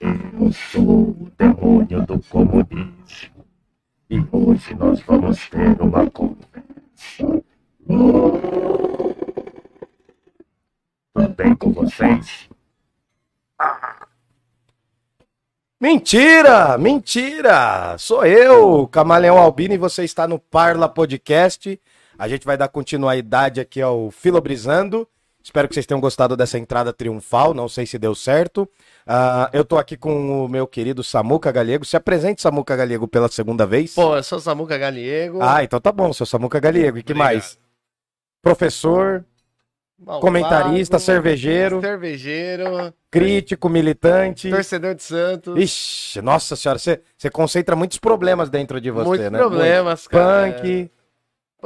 Eu sou o demônio do comunismo. E hoje nós vamos ter uma conversa. Bem com vocês? Mentira! Mentira! Sou eu, Camaleão Albino, e você está no Parla Podcast. A gente vai dar continuidade aqui ao Filobrizando. Espero que vocês tenham gostado dessa entrada triunfal. Não sei se deu certo. Ah, eu tô aqui com o meu querido Samuca Galego. Se apresente, Samuca Galego, pela segunda vez. Pô, eu sou Samuca Galego. Ah, então tá bom, seu Samuca Galego. E que Obrigado. mais? Professor, malvado, comentarista, cervejeiro. Cervejeiro, crítico, militante. torcedor de Santos. Ixi, nossa senhora, você, concentra muitos problemas dentro de você, Muitos né? problemas, Muito. cara. Punk,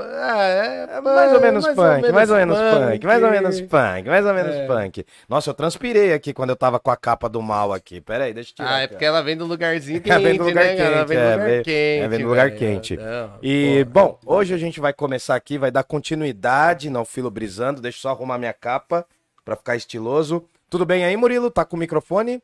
é, é mais ou menos punk, mais ou menos punk, mais ou menos punk, mais ou menos É. punk. Nossa, eu transpirei aqui quando eu tava com a capa do mal aqui. Pera aí, deixa eu tirar. Ah, é porque ela vem do lugarzinho É, quente, vem do lugar né, cara? Ela quente, vem do é, lugar quente. é, vem do lugar quente. E, bom, hoje a gente vai começar aqui, vai dar continuidade no Filo Brisando. Deixa eu só arrumar minha capa pra ficar estiloso. Tudo bem aí, Murilo? Tá com o microfone?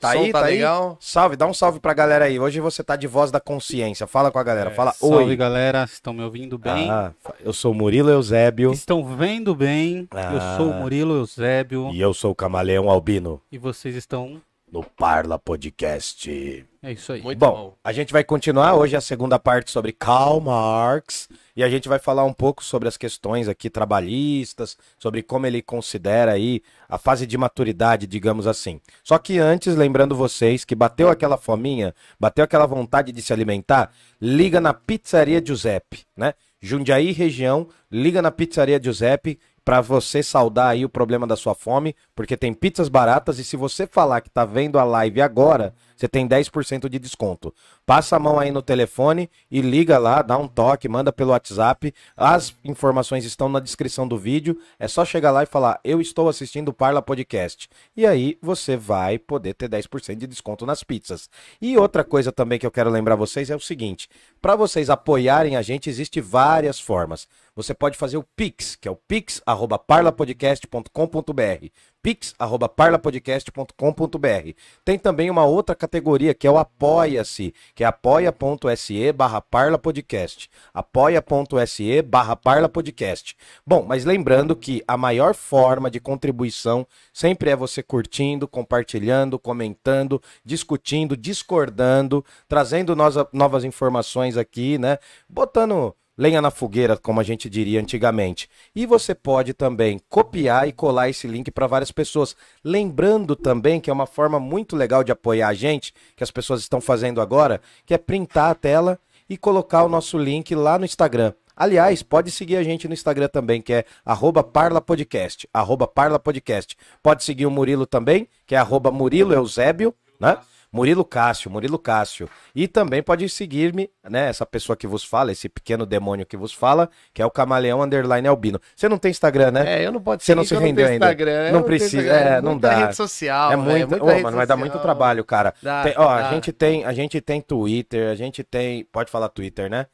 Tá Som aí, tá tá aí? legal? Salve, dá um salve pra galera aí. Hoje você tá de voz da consciência. Fala com a galera, fala Salve oi. galera, estão me ouvindo bem? Ah, eu sou o Murilo Eusébio Estão vendo bem? Ah. Eu sou o Murilo Eusébio e eu sou o Camaleão Albino e vocês estão. No Parla Podcast. É isso aí. Muito Bom, bom. a gente vai continuar hoje a segunda parte sobre Karl Marx e a gente vai falar um pouco sobre as questões aqui trabalhistas, sobre como ele considera aí a fase de maturidade, digamos assim. Só que antes, lembrando vocês que bateu aquela fominha, bateu aquela vontade de se alimentar, liga na Pizzaria Giuseppe, né? Jundiaí região, liga na Pizzaria Giuseppe para você saudar aí o problema da sua fome, porque tem pizzas baratas e se você falar que tá vendo a live agora, você tem 10% de desconto. Passa a mão aí no telefone e liga lá, dá um toque, manda pelo WhatsApp. As informações estão na descrição do vídeo. É só chegar lá e falar: "Eu estou assistindo o Parla Podcast". E aí você vai poder ter 10% de desconto nas pizzas. E outra coisa também que eu quero lembrar vocês é o seguinte: para vocês apoiarem a gente, existe várias formas. Você pode fazer o Pix, que é o pix@parlapodcast.com.br. pix@parlapodcast.com.br. Tem também uma outra categoria que é o Apoia-se, que é apoia.se barra parlapodcast. apoia.se barra parlapodcast. Bom, mas lembrando que a maior forma de contribuição sempre é você curtindo, compartilhando, comentando, discutindo, discordando, trazendo novas informações aqui, né? Botando lenha na fogueira, como a gente diria antigamente. E você pode também copiar e colar esse link para várias pessoas. Lembrando também que é uma forma muito legal de apoiar a gente, que as pessoas estão fazendo agora, que é printar a tela e colocar o nosso link lá no Instagram. Aliás, pode seguir a gente no Instagram também, que é arroba parlapodcast, arroba parlapodcast. Pode seguir o Murilo também, que é arroba Murilo Eusébio, né? Murilo Cássio, Murilo Cássio. E também pode seguir-me, né? Essa pessoa que vos fala, esse pequeno demônio que vos fala, que é o Camaleão Underline Albino. Você não tem Instagram, né? É, eu não posso Você não se rendeu ainda. Instagram, Não precisa, Instagram, é, não muita dá. rede social, é velho, muito, muita Ô, rede mano, vai dar muito trabalho, cara. Dá, Tem- ó, a dá. gente tem, a gente tem Twitter, a gente tem, pode falar Twitter, né?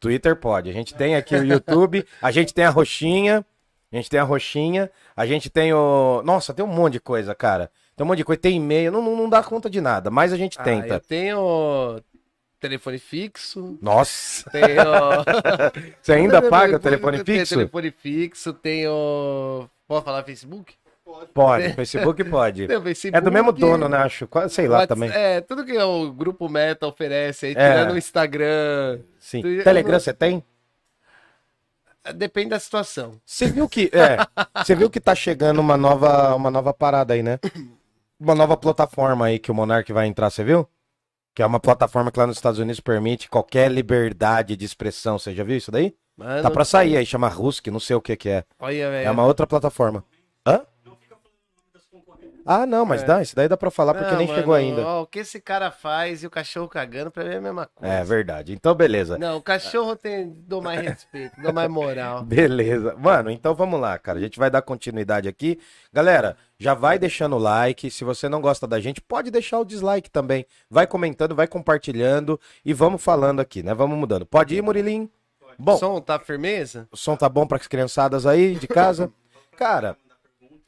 Twitter pode. A gente tem aqui o YouTube, a gente tem a roxinha, a gente tem a roxinha, a gente tem o, nossa, tem um monte de coisa, cara. Tem um monte de coisa, tem e-mail, não, não, não dá conta de nada, mas a gente Ah, tenta. eu tenho telefone fixo, Nossa, tenho... você ainda paga o telefone eu tenho fixo? telefone fixo, tenho... Pode falar Facebook? Pode, Facebook pode. Facebook. É do mesmo dono, né? Acho, sei lá Whats- também. É, tudo que o Grupo Meta oferece aí, É. tirando o Instagram, Sim. tu- Telegram você tem? depende da situação. Você viu que é, você viu que tá chegando uma nova, uma nova parada aí, né? Uma nova plataforma aí que o Monark vai entrar, você viu? Que é uma plataforma que lá nos Estados Unidos permite qualquer liberdade de expressão. Você já viu isso daí? Mano, Tá pra sair aí, chama Rusk, não sei o que que é. Olha. É uma outra plataforma. Ah, não, mas dá, isso daí dá pra falar porque Não, nem mano, chegou ainda. ó, o que esse cara faz e o cachorro cagando, pra mim é a mesma coisa. É verdade. Então, beleza. Não, o cachorro tem, dou mais respeito, dou mais moral. Beleza. Mano, então vamos lá, cara. A gente vai dar continuidade aqui. Galera, já vai deixando o like. Se você não gosta da gente, pode deixar o dislike também. Vai comentando, vai compartilhando e vamos falando aqui, né? Vamos mudando. Pode ir, Murilinho? Bom, Som tá firmeza? o som tá bom para as criançadas aí de casa? Cara,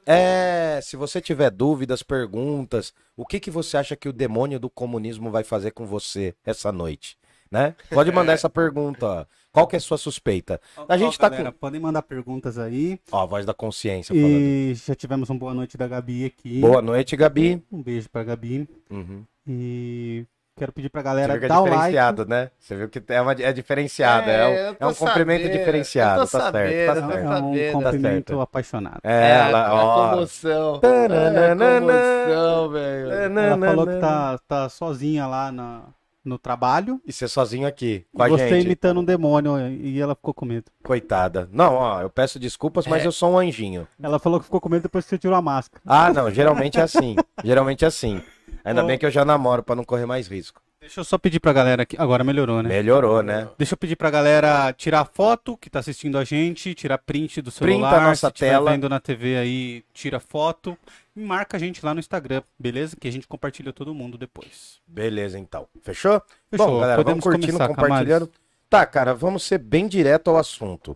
É, se você tiver dúvidas, perguntas, o que, que você acha que o demônio do comunismo vai fazer com você essa noite? Né? Pode mandar essa pergunta. ó. Qual que é a sua suspeita? A gente tá galera, Podem mandar perguntas aí. Ó, a voz da consciência falando. E já tivemos uma boa noite da Gabi aqui. Boa noite, Gabi. Um beijo pra Gabi. Uhum. E quero pedir pra galera é dar o like. diferenciado, né? Você viu que é, uma, é diferenciado. É, É, um, é um cumprimento diferenciado. Tá sabendo, certo, tá certo. É um cumprimento certo. apaixonado. É, ela, a ó. comoção. Tananana. É, comoção, velho. Ela falou que tá, tá sozinha lá na, no trabalho. E você sozinho aqui, com a você gente. imitando um demônio e ela ficou com medo. Coitada. Não, ó, eu peço desculpas, mas É. eu sou um anjinho. Ela falou que ficou com medo depois que você tirou a máscara. Ah, não, geralmente é assim. geralmente é assim. Ainda Ô. bem que eu já namoro pra não correr mais risco. Deixa eu só pedir pra galera aqui. Agora melhorou, né? Melhorou, né? Deixa eu pedir pra galera tirar foto que tá assistindo a gente, tirar print do Printa celular, a nossa se tela. vendo na TV aí, tira foto e marca a gente lá no Instagram, beleza? Que a gente compartilha todo mundo depois. Beleza, então. Fechou? Fechou. Bom, galera, Podemos vamos curtindo, começar, compartilhando. Tá, cara, vamos ser bem direto ao assunto.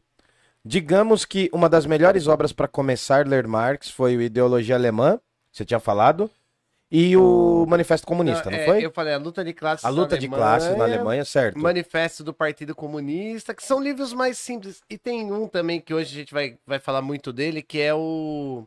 Digamos que uma das melhores obras para começar a ler Marx foi o Ideologia Alemã, você tinha falado, e o Manifesto Comunista, não, é, foi? Eu falei, a luta de classes A luta de classes na Alemanha, certo? Manifesto do Partido Comunista, que são livros mais simples. E tem um também que hoje a gente vai, vai falar muito dele, que é o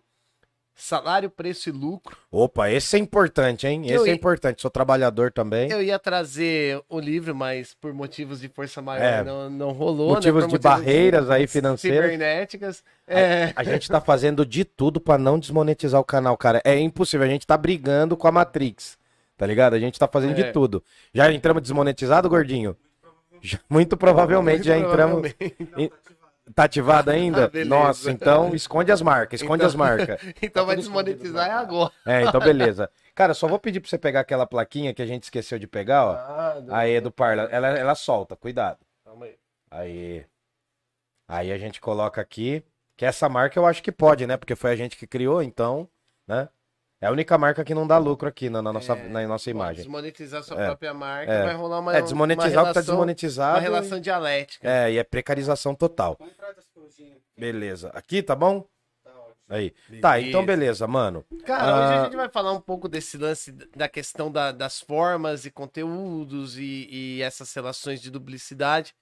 Salário, Preço e Lucro. Opa, esse é importante, hein? Esse Eu é importante. Sou trabalhador também. Eu ia trazer o livro, mas por motivos de força maior É. não, não rolou. Motivos né? de Por barreiras aí financeiras. Cibernéticas. É. A gente tá fazendo de tudo pra não desmonetizar o canal, cara. É impossível. A gente tá brigando com a Matrix. Tá ligado? A gente tá fazendo de É. tudo. Já entramos desmonetizado, gordinho? Já- muito provavelmente já entramos. Provavelmente. Tá ativado ainda? Ah. Nossa, então esconde as marcas, esconde Então- as marcas. Então vai desmonetizar é agora. É, então beleza. Cara, só vou pedir pra você pegar aquela plaquinha que a gente esqueceu de pegar, ó. Ah. Aí, do Parla. Ela, ela solta, cuidado. Calma aí. Aí. Aí a gente coloca aqui. Que essa marca eu acho que pode, né? Porque foi a gente que criou, então, né? É a única marca que não dá lucro aqui na, na nossa, É, na nossa imagem. Desmonetizar sua É. própria marca, É. vai rolar uma. É, desmonetizar uma o que tá relação- desmonetizado. Uma relação dialética. É, e é precarização total. Beleza. Aqui, tá bom? Aí. Tá, então beleza, mano. Cara, hoje Ah. a gente vai falar um pouco desse lance da questão da- das formas e conteúdos e, e essas relações de duplicidade.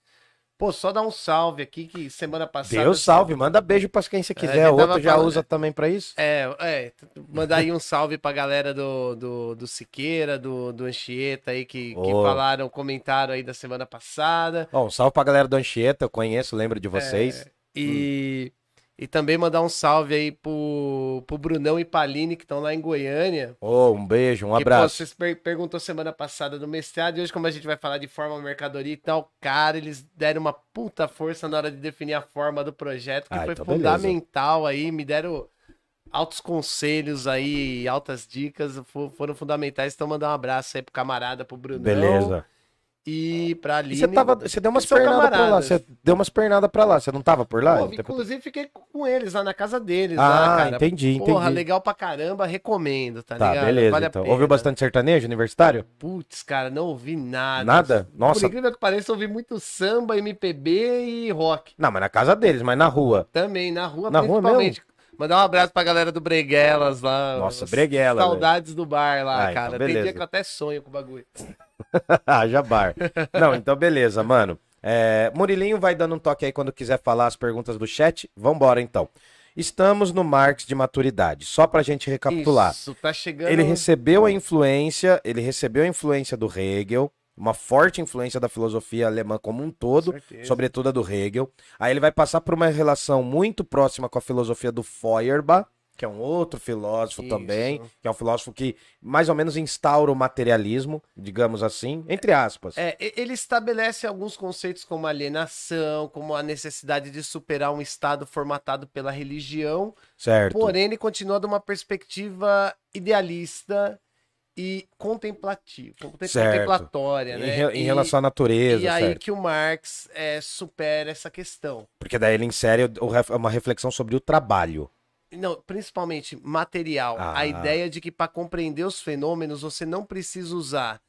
Pô, só dar um salve aqui que semana passada. Deus salve, manda beijo pra quem você quiser. gente O outro já falando- usa também pra isso? É, é, mandar aí um salve pra galera do, do, do Siqueira, do, do Anchieta aí, que, que Ô. falaram, comentaram aí da semana passada. Ó, um salve pra galera do Anchieta, eu conheço, lembro de vocês. E, e também mandar um salve aí pro, pro Brunão e Paline, que estão lá em Goiânia. Ô, um beijo, um abraço. vocês per- perguntou semana passada do mestrado, e hoje, como a gente vai falar de forma mercadoria e tal, cara, eles deram uma puta força na hora de definir a forma do projeto, que Ah, foi então beleza. fundamental aí, me deram altos conselhos aí, altas dicas, fo- foram fundamentais. Então, mandar um abraço aí pro camarada, pro Brunão. Beleza. E pra E Aline. você, tava, você deu umas pernadas pra lá, você deu umas pernadas pra lá, você não tava por lá? Pô, inclusive, fiquei com eles lá na casa deles, Ah, lá, cara. entendi, Porra, entendi. legal pra caramba, recomendo, tá, Tá, ligado? beleza, Vale então. Ouviu bastante sertanejo universitário? Putz, cara, não ouvi nada. Nada? Nossa. Por incrível que pareça, ouvi muito samba, MPB e rock. Não, mas na casa deles, mas na rua. Também, na rua, Na rua principalmente. Mandar um abraço pra galera do Breguelas lá. Nossa, Os Breguelas, Saudades do bar lá, Ah, então cara. Tem beleza. dia que eu até sonho com o bagulho. Haja bar. Não, então beleza, mano. É, Murilinho vai dando um toque aí quando quiser falar as perguntas do chat. Vambora então. Estamos no Marx de maturidade. Só pra gente recapitular. Isso, tá chegando. Ele recebeu a influência, ele recebeu a influência do Hegel, uma forte influência da filosofia alemã como um todo, sobretudo a do Hegel. Aí ele vai passar por uma relação muito próxima com a filosofia do Feuerbach, que é um outro filósofo Isso. também, que é um filósofo que mais ou menos instaura o materialismo, digamos assim, entre aspas. É, ele estabelece alguns conceitos como alienação, como a necessidade de superar um estado formatado pela religião, certo. porém ele continua de uma perspectiva idealista e contemplativa, contem- Certo. contemplatória, em, né? em E- relação à natureza, E aí certo. que o Marx é, supera essa questão. Porque daí ele insere uma reflexão sobre o trabalho. Não, principalmente material. Ah. A ideia de que para compreender os fenômenos você não precisa usar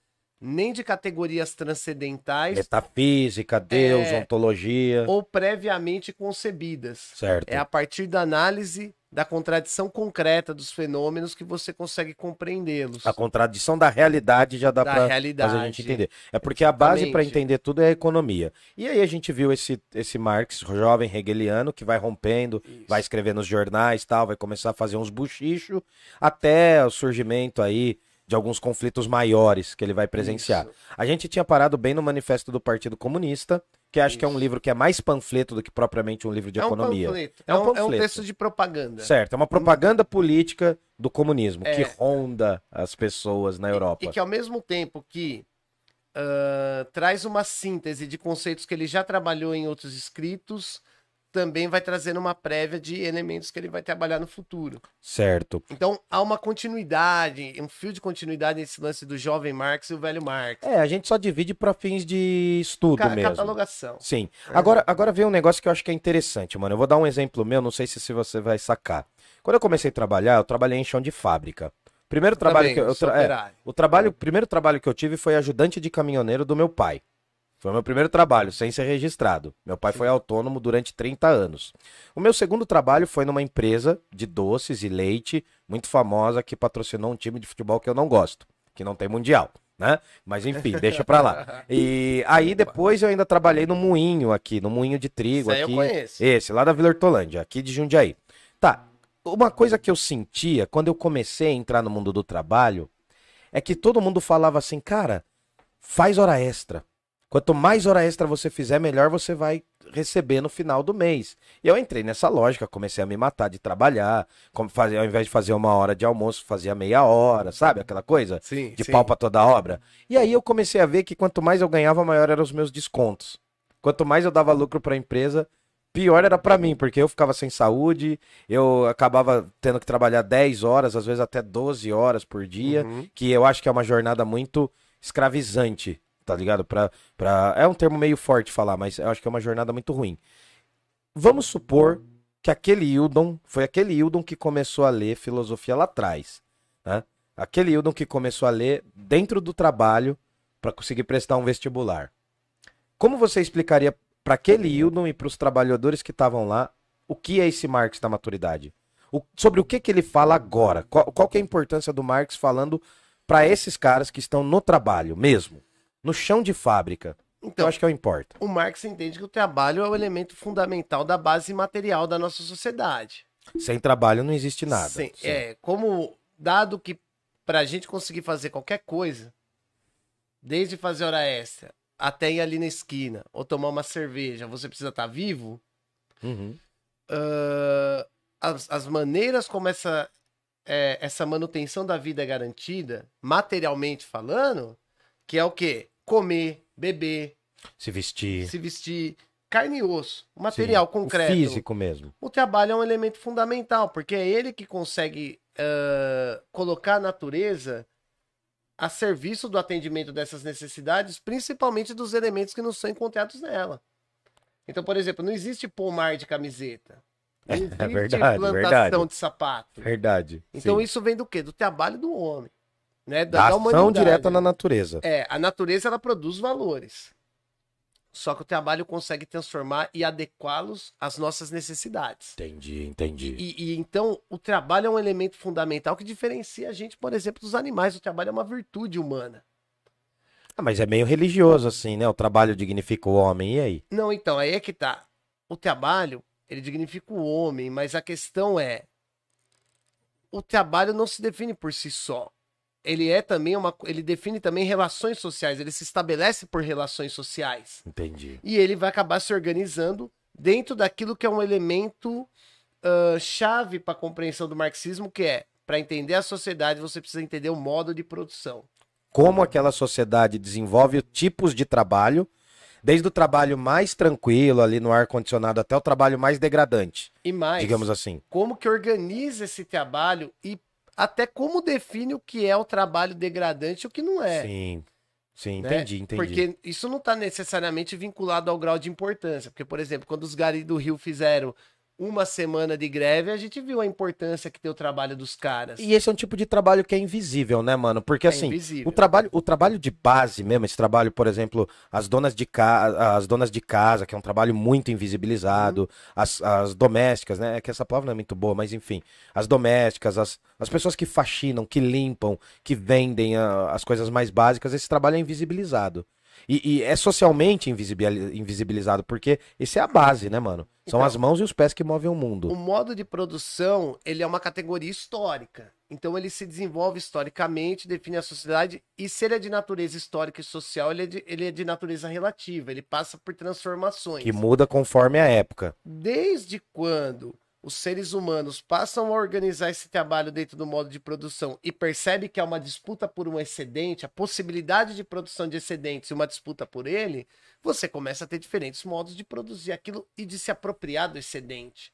nem de categorias transcendentais Metafísica, Deus, É. ontologia. ou previamente concebidas. Certo. É a partir da análise da contradição concreta dos fenômenos que você consegue compreendê-los. A contradição da realidade já dá para a gente entender. É porque a base para entender tudo é a economia. E aí a gente viu esse, esse Marx, jovem hegeliano, que vai rompendo, Isso. vai escrever nos jornais tal, vai começar a fazer uns buchichos, até o surgimento aí de alguns conflitos maiores que ele vai presenciar. Isso. A gente tinha parado bem no manifesto do Partido Comunista, que acho que é um Isso. livro que é mais panfleto do que propriamente um livro de é um economia. panfleto. É um É um, é um panfleto. texto de propaganda. Certo, é uma propaganda política do comunismo É. que ronda as pessoas na Europa. E que ao mesmo tempo que ah, traz uma síntese de conceitos que ele já trabalhou em outros escritos, também vai trazendo uma prévia de elementos que ele vai trabalhar no futuro. Certo. Então há uma continuidade, um fio de continuidade nesse lance do jovem Marx e o velho Marx. É, a gente só divide para fins de estudo Ca- mesmo. Catalogação. Sim. Agora, agora vem um negócio que eu acho que é interessante, mano. Eu vou dar um exemplo meu, não sei se, se você vai sacar. Quando eu comecei a trabalhar, eu trabalhei em chão de fábrica. Primeiro trabalho Também, que eu, eu tra- é, o trabalho, o primeiro trabalho que eu tive foi ajudante de caminhoneiro do meu pai. Foi o meu primeiro trabalho, sem ser registrado. Meu pai foi autônomo durante 30 anos. O meu segundo trabalho foi numa empresa de doces e leite, muito famosa, que patrocinou um time de futebol que eu não gosto, que não tem mundial, né? Mas enfim, deixa pra lá. E aí depois eu ainda trabalhei no moinho aqui, no moinho de trigo Isso aí eu aqui. conheço. Esse, lá da Vila Hortolândia, aqui de Jundiaí. Tá, uma coisa que eu sentia quando eu comecei a entrar no mundo do trabalho é que todo mundo falava assim, cara, faz hora extra. Quanto mais hora extra você fizer, melhor você vai receber no final do mês. E eu entrei nessa lógica, comecei a me matar de trabalhar, como fazer, ao invés de fazer uma hora de almoço, fazia meia hora, sabe? Aquela coisa Sim, de sim. pau pra toda obra. E aí eu comecei a ver que quanto mais eu ganhava, maior eram os meus descontos. Quanto mais eu dava lucro pra empresa, pior era pra mim, porque eu ficava sem saúde, eu acabava tendo que trabalhar 10 horas, às vezes até 12 horas por dia, Uhum. que eu acho que é uma jornada muito escravizante, tá ligado? Pra, pra... É um termo meio forte falar, mas eu acho que é uma jornada muito ruim. Vamos supor que aquele Hildon foi aquele Hildon que começou a ler filosofia lá atrás, né? Aquele Hildon que começou a ler dentro do trabalho para conseguir prestar um vestibular. Como você explicaria para aquele Hildon e para os trabalhadores que estavam lá o que é esse Marx da maturidade? O- sobre o que, que ele fala agora? Qual, qual que é a importância do Marx falando para esses caras que estão no trabalho mesmo, no chão de fábrica? Então, eu acho que é o importa. o Marx entende que o trabalho é o elemento fundamental da base material da nossa sociedade. Sem trabalho não existe nada. Sim, Sim. É, como dado que pra gente conseguir fazer qualquer coisa, desde fazer hora extra até ir ali na esquina ou tomar uma cerveja, você precisa estar vivo. Uhum. ah, as, as maneiras como essa, é, essa manutenção da vida é garantida, materialmente falando, que é o quê? Comer, beber, Se vestir. se vestir, carne e osso, material Sim, concreto. O físico mesmo. O trabalho é um elemento fundamental, porque é ele que consegue ah, colocar a natureza a serviço do atendimento dessas necessidades, principalmente dos elementos que não são encontrados nela. Então, por exemplo, não existe pomar de camiseta. Não existe verdade, plantação verdade. de sapato. Verdade. Então Sim. isso vem do quê? Do trabalho do homem. Né? da ação humanidade. direta na natureza. É, a natureza ela produz valores. Só que o trabalho consegue transformar e adequá-los às nossas necessidades. Entendi, entendi. E, e então o trabalho é um elemento fundamental que diferencia a gente, por exemplo, dos animais. O trabalho é uma virtude humana. Ah, mas é meio religioso assim, né? O trabalho dignifica o homem, e aí? Não, então, aí é que tá. O trabalho, ele dignifica o homem, mas a questão é: o trabalho não se define por si só. Ele é também uma. Ele define também relações sociais, ele se estabelece por relações sociais. Entendi. E ele vai acabar se organizando dentro daquilo que é um elemento ah, chave para a compreensão do marxismo, que é para entender a sociedade, você precisa entender o modo de produção. Como aquela sociedade desenvolve tipos de trabalho, desde o trabalho mais tranquilo ali no ar condicionado até o trabalho mais degradante, E mais, digamos assim. como que organiza esse trabalho e até como define o que é o trabalho degradante e o que não é. Sim. Sim, né? entendi, entendi. Porque isso não está necessariamente vinculado ao grau de importância. Porque, por exemplo, quando os garis do Rio fizeram uma semana de greve, a gente viu a importância que tem o trabalho dos caras. E esse é um tipo de trabalho que é invisível, né, mano? Porque É assim, invisível. o trabalho, o trabalho de base mesmo, esse trabalho, por exemplo, as donas de, ca... as donas de casa, que é um trabalho muito invisibilizado, as, as domésticas, né? É que essa palavra não é muito boa, mas enfim, as domésticas, as, as pessoas que faxinam, que limpam, que vendem ah, as coisas mais básicas, esse trabalho é invisibilizado. E, e é socialmente invisibil- invisibilizado, porque esse é a base, né, mano? São Então, as mãos e os pés que movem o O mundo. modo de produção, ele é uma categoria histórica. Então ele se desenvolve historicamente, define a sociedade, e se ele é de natureza histórica e social, ele é de, ele é de natureza relativa, ele passa por transformações. Que muda conforme a época. Desde quando os seres humanos passam a organizar esse trabalho dentro do modo de produção e percebe que há uma disputa por um excedente, a possibilidade de produção de excedentes e uma disputa por ele, você começa a ter diferentes modos de produzir aquilo e de se apropriar do excedente.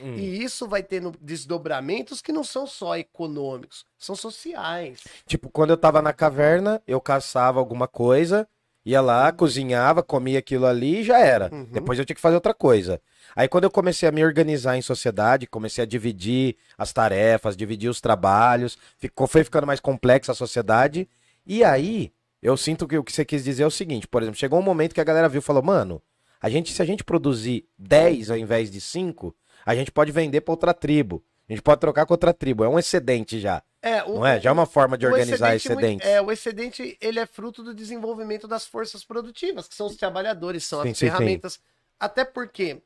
Hum. E isso vai tendo desdobramentos que não são só econômicos, são sociais. Tipo, quando eu tava na caverna, eu caçava alguma coisa, ia lá, cozinhava, comia aquilo ali e já era. Uhum. Depois eu tinha que fazer outra coisa. Aí quando eu comecei a me organizar em sociedade, comecei a dividir as tarefas, dividir os trabalhos, ficou, foi ficando mais complexa a sociedade. E aí, eu sinto que o que você quis dizer é o seguinte, por exemplo, chegou um momento que a galera viu e falou, mano, a gente, se a gente produzir 10 ao invés de 5, a gente pode vender pra outra tribo. A gente pode trocar com outra tribo. É um excedente já. É, o, Não é? Já é uma forma de organizar excedente. É, o excedente ele é fruto do desenvolvimento das forças produtivas, que são os trabalhadores, são Sim, as sim, sim. ferramentas. Até porque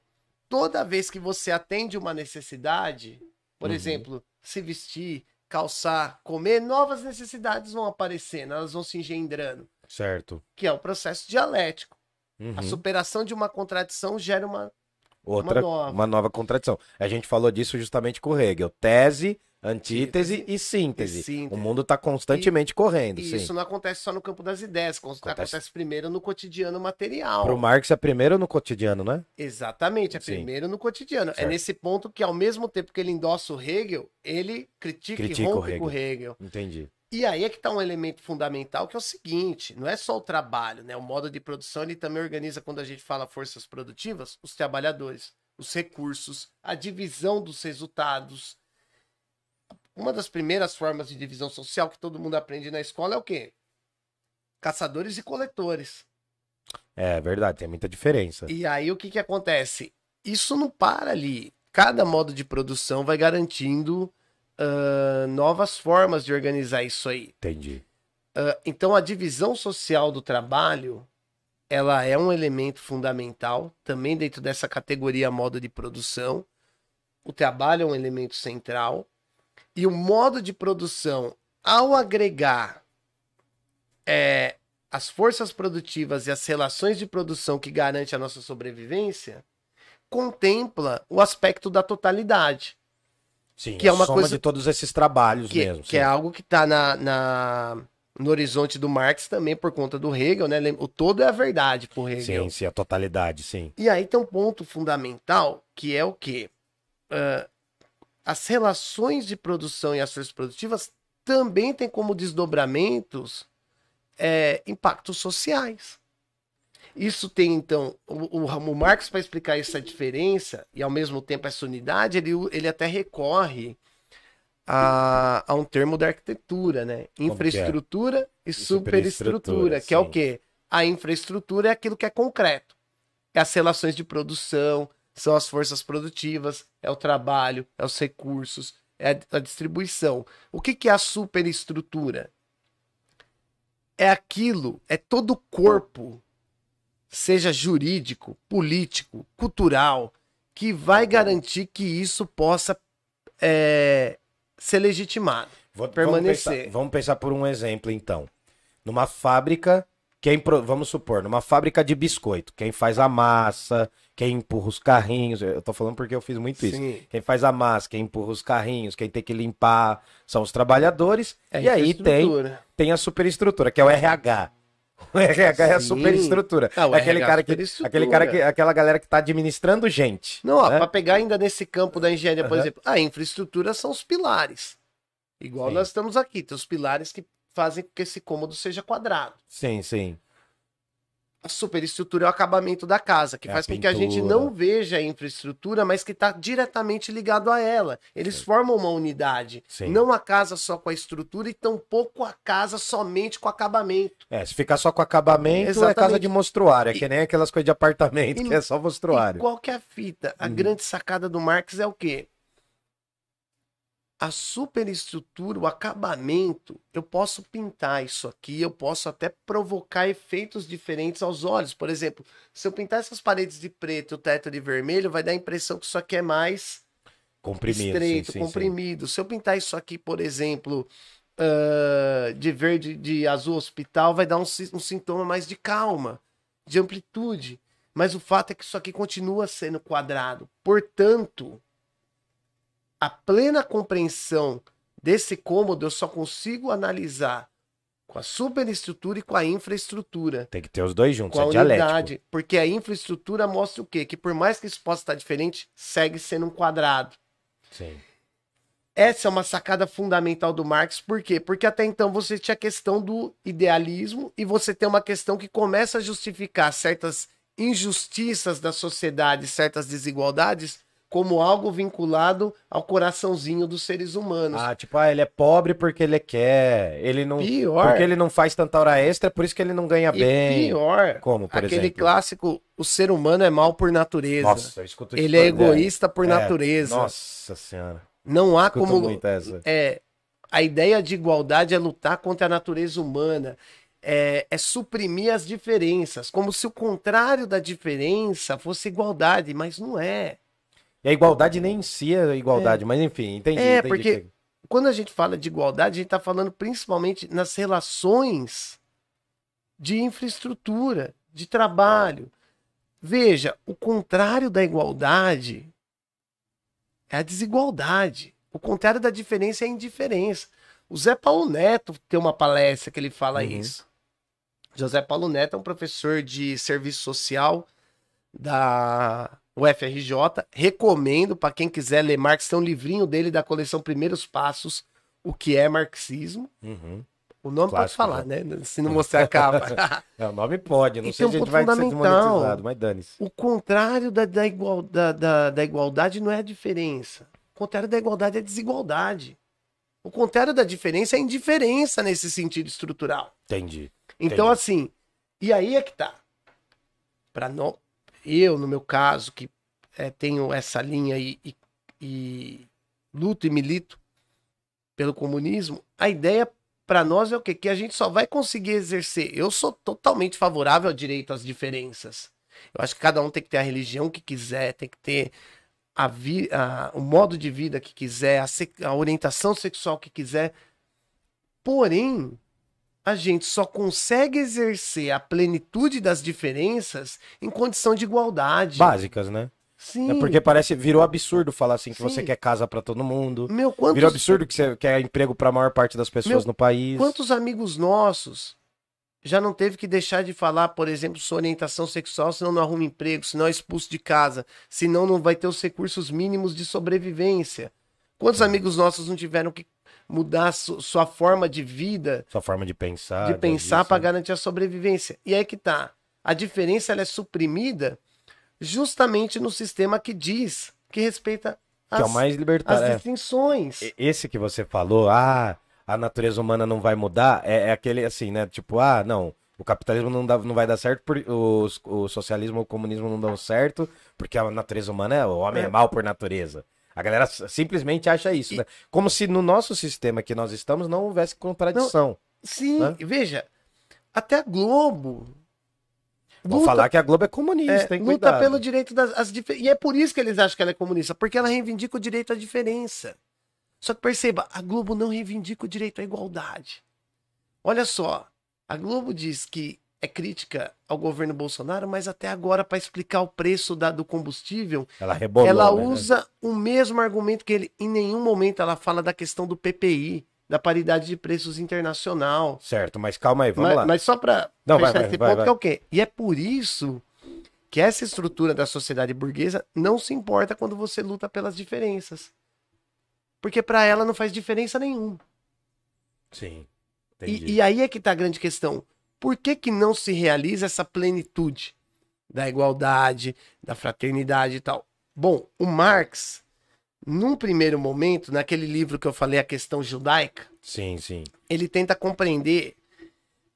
toda vez que você atende uma necessidade, por Uhum. exemplo, se vestir, calçar, comer, novas necessidades vão aparecendo, elas vão se engendrando, Certo. que é o processo dialético. Uhum. A superação de uma contradição gera uma. Outra, uma uma nova. nova. contradição. A gente falou disso justamente com o Hegel. Tese, antítese e síntese. e síntese. O mundo está constantemente correndo, E sim. isso não acontece só no campo das ideias, acontece, Acontece. primeiro no cotidiano material. Pro Marx é primeiro no cotidiano, né? Exatamente, é Sim. primeiro no cotidiano. É Certo. nesse ponto que, ao mesmo tempo que ele endossa o Hegel, ele critica, Critica e o rompe com o Hegel. Entendi. E aí é que tá um elemento fundamental que é o seguinte: não é só o trabalho, né? O modo de produção ele também organiza, quando a gente fala forças produtivas, os trabalhadores, os recursos, a divisão dos resultados. Uma das primeiras formas de divisão social que todo mundo aprende na escola é o quê? Caçadores e coletores. É verdade, tem muita diferença. E aí o que que acontece? Isso não para ali. Cada modo de produção vai garantindo ah, novas formas de organizar isso aí. Entendi. Ah, então a divisão social do trabalho, ela é um elemento fundamental também dentro dessa categoria modo de produção. O trabalho é um elemento central e o modo de produção, ao agregar é, as forças produtivas e as relações de produção que garante a nossa sobrevivência, contempla o aspecto da totalidade. Sim, Que é uma soma coisa- de todos esses trabalhos que, mesmo. que sim. é algo que está na, na- no horizonte do Marx também por conta do Hegel, né? O todo é a verdade por Hegel. Sim, sim, a totalidade, sim. E aí tem um ponto fundamental que é o quê? Ah, as relações de produção e as forças produtivas também têm como desdobramentos é, impactos sociais. Isso tem, então, o, o, o Marx, para explicar essa diferença e ao mesmo tempo essa unidade, ele, ele até recorre a, a um termo da arquitetura, né? é? Infraestrutura e superestrutura, que é o quê? A infraestrutura é aquilo que é concreto. É as relações de produção, são as forças produtivas, é o trabalho, é os recursos, é a, a distribuição. O que, que é a superestrutura? É aquilo, é todo o corpo, seja jurídico, político, cultural, que vai garantir que isso possa é, ser legitimado. Vou- permanecer. Vamos pensar, vamos pensar por um exemplo, então. Numa fábrica, quem vamos supor, numa fábrica de biscoito, quem faz a massa, quem empurra os carrinhos, eu tô falando porque eu fiz muito isso. Sim. Quem faz a massa, quem empurra os carrinhos, quem tem que limpar, são os trabalhadores. É e aí tem, tem a superestrutura, que é o RH. O RH é a Sim. superestrutura. Ah, o É aquele é cara que, aquele cara que, aquela galera que tá administrando gente. Não, né? para pegar ainda nesse campo da engenharia, por Aham. exemplo, a infraestrutura são os pilares. Igual Sim. nós estamos aqui, tem os pilares que fazem com que esse cômodo seja quadrado. Sim, sim. A superestrutura é o acabamento da casa, que É faz com que a gente não veja a infraestrutura, mas que está diretamente ligado a ela. Eles formam uma unidade. Sim. Não a casa só com a estrutura e tampouco a casa somente com acabamento. É, se ficar só com acabamento, é Exatamente. casa de mostruário. É E- que nem aquelas coisas de apartamento, e- que é só E mostruário. qual que é a fita? A Uhum. grande sacada do Marx é o quê? A superestrutura, o acabamento, eu posso pintar isso aqui, eu posso até provocar efeitos diferentes aos olhos. Por exemplo, se eu pintar essas paredes de preto e o teto de vermelho, vai dar a impressão que isso aqui é mais Comprimido. estreito, sim, sim, comprimido. Se eu pintar isso aqui, por exemplo, ah, de verde, de azul hospital, vai dar um, um sintoma mais de calma, de amplitude. Mas o fato é que isso aqui continua sendo quadrado. Portanto, a plena compreensão desse cômodo eu só consigo analisar com a superestrutura e com a infraestrutura. Tem que ter os dois juntos, com a é dialético. unidade, porque a infraestrutura mostra o quê? Que por mais que isso possa estar diferente, segue sendo um quadrado. Sim. Essa é uma sacada fundamental do Marx, por quê? Porque até então você tinha a questão do idealismo e você tem uma questão que começa a justificar certas injustiças da sociedade, certas desigualdades, como algo vinculado ao coraçãozinho dos seres humanos. Ah, tipo, ah, ele é pobre porque ele quer. Ele não. Pior, Porque ele não faz tanta hora extra, é por isso que ele não ganha e bem. pior, Como, por aquele exemplo? clássico, o ser humano é mal por natureza. Nossa, eu escuto isso Ele é todo- egoísta por É, natureza. Nossa senhora. Não há Escuto como. muito essa. É, a ideia de igualdade é lutar contra a natureza humana. É, é suprimir as diferenças. Como se o contrário da diferença fosse igualdade, mas não é. E a igualdade nem em si é igualdade, mas enfim, entendi. É, entendi porque- que- Quando a gente fala de igualdade, a gente está falando principalmente nas relações de infraestrutura, de trabalho. Veja, o contrário da igualdade é a desigualdade. O contrário da diferença é a indiferença. O Zé Paulo Neto tem uma palestra que ele fala Uhum. isso. José Paulo Neto é um professor de serviço social da UFRJ. Recomendo para quem quiser ler Marx, tem um livrinho dele da coleção Primeiros Passos, o que é marxismo. Uhum. O nome pode falar, né? Se não mostrar a capa. É, o nome pode, não E sei tem se um a gente vai ser desmonetizado, mas dane-se. o contrário da, da, igual, da, da, da igualdade não é a diferença. O contrário da igualdade é a desigualdade. O contrário da diferença é a indiferença nesse sentido estrutural. Entendi. Então, Entendi. assim, e aí é que tá. Para nós, eu, no meu caso, que é, tenho essa linha e, e, e luto e milito pelo comunismo, a ideia para nós é o quê? Que a gente só vai conseguir exercer. Eu sou totalmente favorável ao direito às diferenças. Eu acho que cada um tem que ter a religião que quiser, tem que ter a vi, a, o modo de vida que quiser, a, se- a orientação sexual que quiser. Porém, a gente só consegue exercer a plenitude das diferenças em condição de igualdade. Básicas, né? Sim. É porque parece, virou absurdo falar assim que Sim. você quer casa pra todo mundo. Meu, quantos, Virou absurdo que você quer emprego pra maior parte das pessoas Meu, no país. quantos amigos nossos já não teve que deixar de falar, por exemplo, sua orientação sexual, senão não arruma emprego, senão é expulso de casa, senão não vai ter os recursos mínimos de sobrevivência. Quantos amigos nossos não tiveram que mudar su- sua forma de vida Sua forma de pensar. de pensar disso. para garantir a sobrevivência. E aí que tá. A diferença ela é suprimida justamente no sistema que diz que respeita Que é o as, mais as libertário. é. distinções. E- Esse que você falou, ah, a natureza humana não vai mudar, é, é aquele assim, né? Tipo, ah, não, o capitalismo não, dá, não vai dar certo, por, o, o socialismo ou o comunismo não dão certo, porque a natureza humana é, o homem é, É. mal por natureza. A galera simplesmente acha isso, E- né? Como se no nosso sistema que nós estamos não houvesse contradição. Sim, Né? veja, até a Globo Vou falar que a Globo é comunista, é, hein? luta Cuidado. pelo direito das as E é por isso que eles acham que ela é comunista, porque ela reivindica o direito à diferença. Só que perceba, a Globo não reivindica o direito à igualdade. Olha só, a Globo diz que é crítica ao governo Bolsonaro, mas até agora, para explicar o preço da- do combustível, Ela rebolou, ela né? usa o mesmo argumento que ele. Em nenhum momento ela fala da questão do PPI, da paridade de preços internacional. Certo, mas calma aí, vamos Mas, lá. mas só para Não, fechar vai, vai, esse vai, ponto, vai. que é o quê? E é por isso que essa estrutura da sociedade burguesa não se importa quando você luta pelas diferenças. Porque para ela não faz diferença nenhuma. Sim. E, e aí é que tá a grande questão. Por que, que não se realiza essa plenitude da igualdade, da fraternidade e tal? Bom, o Marx, num primeiro momento, naquele livro que eu falei, A Questão Judaica, Sim, sim. ele tenta compreender.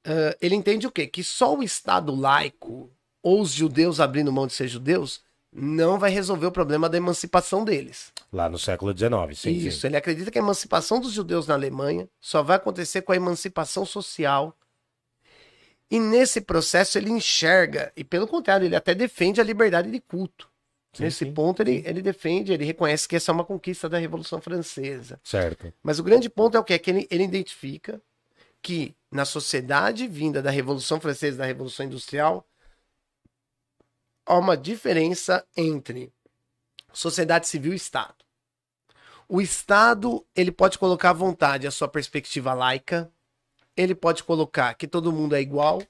ah, ele entende o quê? Que só o Estado laico ou os judeus abrindo mão de ser judeus não vai resolver o problema da emancipação deles. Lá no século XIX, sim, Isso, sim. ele acredita que a emancipação dos judeus na Alemanha só vai acontecer com a emancipação social. E nesse processo ele enxerga, e pelo contrário, ele até defende a liberdade de culto. Sim, Nesse sim, ponto ele, ele defende, ele reconhece que essa é uma conquista da Revolução Francesa. Certo. Mas o grande ponto é o que? É que ele, ele identifica que na sociedade vinda da Revolução Francesa, da Revolução Industrial, há uma diferença entre sociedade civil e Estado. O Estado, ele pode colocar à vontade a sua perspectiva laica, ele pode colocar que todo mundo é igual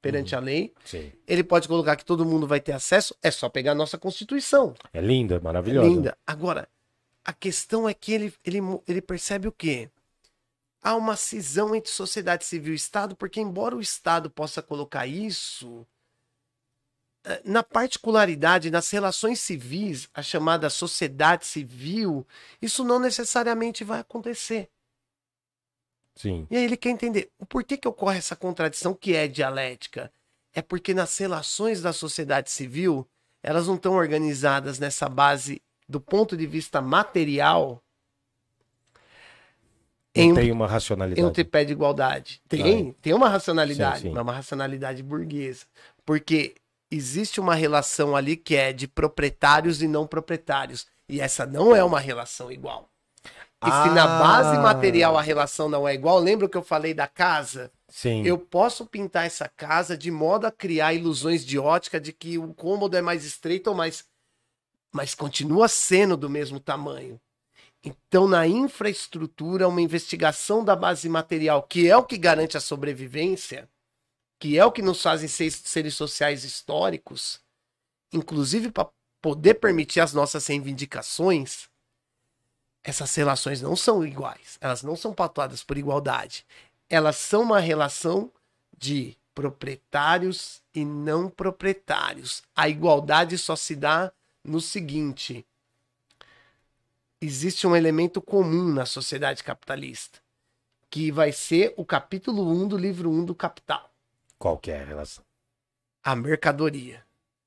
perante a lei, Sim. ele pode colocar que todo mundo vai ter acesso, é só pegar a nossa Constituição. É linda, maravilhosa. Linda. Agora, a questão é que ele, ele, ele percebe o quê? Há uma cisão entre sociedade civil e Estado, porque embora o Estado possa colocar isso, eh, na particularidade, nas relações civis, a chamada sociedade civil, isso não necessariamente vai acontecer. Sim. E aí ele quer entender o porquê que ocorre essa contradição que é dialética. É porque nas relações da sociedade civil, elas não estão organizadas nessa base do ponto de vista material Não em, tem uma em um racionalidade. tripé de igualdade. Tem, Tá. tem uma racionalidade, Sim, sim. mas uma racionalidade burguesa. Porque existe uma relação ali que é de proprietários e não proprietários. E essa não é uma relação igual. E se na Ah. base material a relação não é igual, lembra que eu falei da casa? Sim. Eu posso pintar essa casa de modo a criar ilusões de ótica de que o cômodo é mais estreito ou mais. Mas continua sendo do mesmo tamanho. Então, na infraestrutura, uma investigação da base material, que é o que garante a sobrevivência, que é o que nos fazem ser seres sociais históricos, inclusive para poder permitir as nossas reivindicações, essas relações não são iguais. Elas não são pautadas por igualdade elas são uma relação de proprietários e não proprietários. A igualdade só se dá no seguinte: existe um elemento comum na sociedade capitalista, que vai ser o capítulo 1 do livro 1 do Capital, Qual que é a relação? a mercadoria.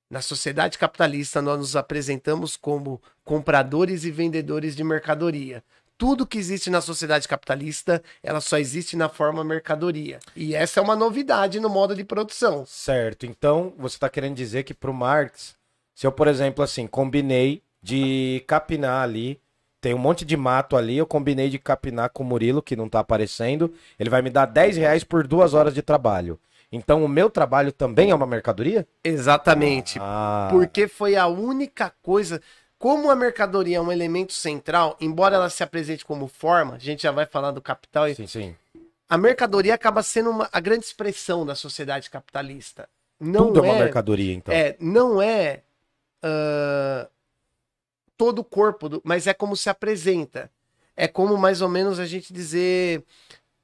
Na sociedade capitalista, nós nos apresentamos como compradores e vendedores de mercadoria. Tudo que existe na sociedade capitalista, ela só existe na forma mercadoria. E essa é uma novidade no modo de produção. Certo. Então, você está querendo dizer que pro Marx, se eu, por exemplo, assim, combinei de capinar ali, tem um monte de mato ali, eu combinei de capinar com o Murilo, que não tá aparecendo, ele vai me dar 10 reais por duas horas de trabalho. Então, o meu trabalho também é uma mercadoria? Exatamente. Ah, Porque foi a única coisa. Como a mercadoria é um elemento central, embora ela se apresente como forma, a gente já vai falar do capital, e sim, sim. a mercadoria acaba sendo uma- a grande expressão da sociedade capitalista. Não Tudo é é, uma mercadoria, então. É, não é ah, todo o corpo, do- mas é como se apresenta. É como mais ou menos a gente dizer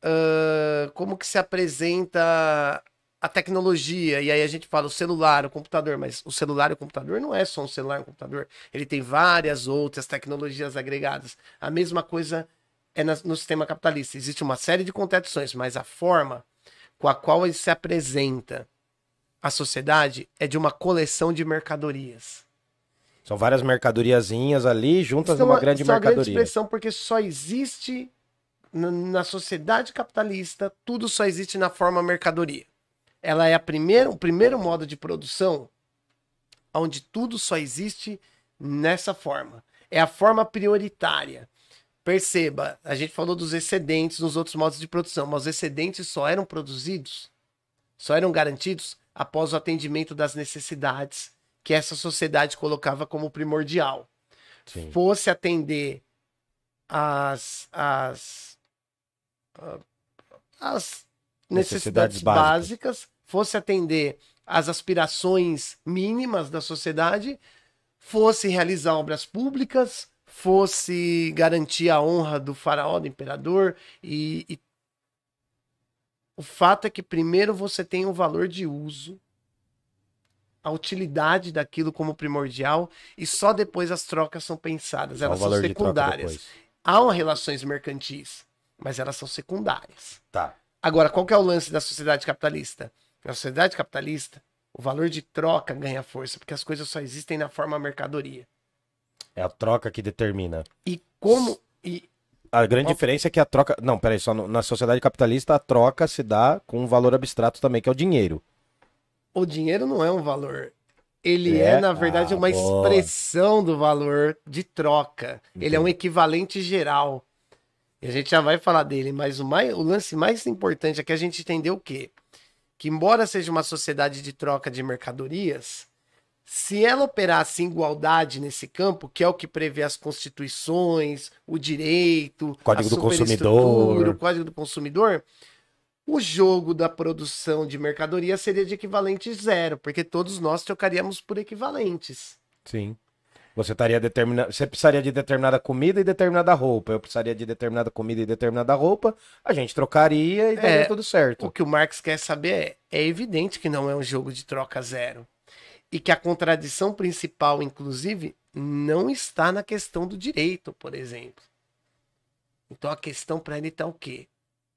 ah, como que se apresenta a tecnologia. E aí a gente fala o celular, o computador, mas o celular e o computador não é só um celular e um computador. Ele tem várias outras tecnologias agregadas. A mesma coisa é no sistema capitalista. Existe uma série de contradições, mas a forma com a qual ele se apresenta a sociedade é de uma coleção de mercadorias. São várias mercadoriazinhas ali, juntas São numa uma- grande são uma grande mercadoria. expressão porque só existe na sociedade capitalista, tudo só existe na forma mercadoria. Ela é a primeira, o primeiro modo de produção onde tudo só existe nessa forma. É a forma prioritária. Perceba, a gente falou dos excedentes nos outros modos de produção, mas os excedentes só eram produzidos, só eram garantidos após o atendimento das necessidades que essa sociedade colocava como primordial Sim. fosse atender as, as, ah, as necessidades, Necessidades básicas. Fosse atender as aspirações mínimas da sociedade, fosse realizar obras públicas, fosse garantir a honra do faraó, do imperador, e, e O fato é que primeiro você tem o valor de uso, a utilidade daquilo como primordial, e só depois as trocas são pensadas. Elas são de secundárias. Há uma relações mercantis, mas elas são secundárias. Tá. Agora, qual que é o lance da sociedade capitalista? Na sociedade capitalista, o valor de troca ganha força, porque as coisas só existem na forma mercadoria. É a troca que determina. E como. E, A grande diferença é que a troca. Não, peraí, só no- na sociedade capitalista a troca se dá com um valor abstrato também, que é o dinheiro. o dinheiro não é um valor. Ele É? é, na verdade, Ah, uma boa. expressão do valor de troca. Ele é um equivalente geral. E a gente já vai falar dele, mas o, mais, o lance mais importante é que a gente entendeu o quê? Que embora seja uma sociedade de troca de mercadorias, se ela operasse em igualdade nesse campo, que é o que prevê as constituições, o direito, Código do consumidor. o código do consumidor, o jogo da produção de mercadoria seria de equivalente zero, porque todos nós trocaríamos por equivalentes. Sim. Você estaria determinado. Você precisaria de determinada comida e determinada roupa. Eu precisaria de determinada comida e determinada roupa. A gente trocaria e daria É, tudo certo. O que o Marx quer saber é: é evidente que não é um jogo de troca zero. E que a contradição principal, inclusive, não está na questão do direito, por exemplo. Então a questão para ele está o quê?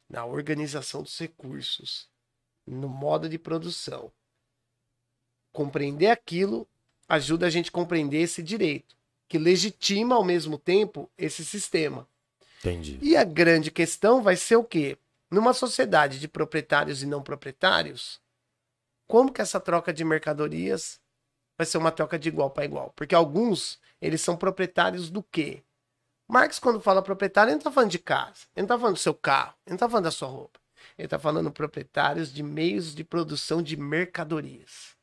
Na organização dos recursos, no modo de produção. Compreender aquilo ajuda a gente a compreender esse direito, que legitima ao mesmo tempo esse sistema. Entendi. E a grande questão vai ser o quê? Numa sociedade de proprietários e não proprietários, como que essa troca de mercadorias vai ser uma troca de igual para igual? Porque alguns, eles são proprietários do quê? Marx, quando fala proprietário, ele não está falando de casa, ele não está falando do seu carro, ele não está falando da sua roupa. Ele está falando proprietários de meios de produção de mercadorias.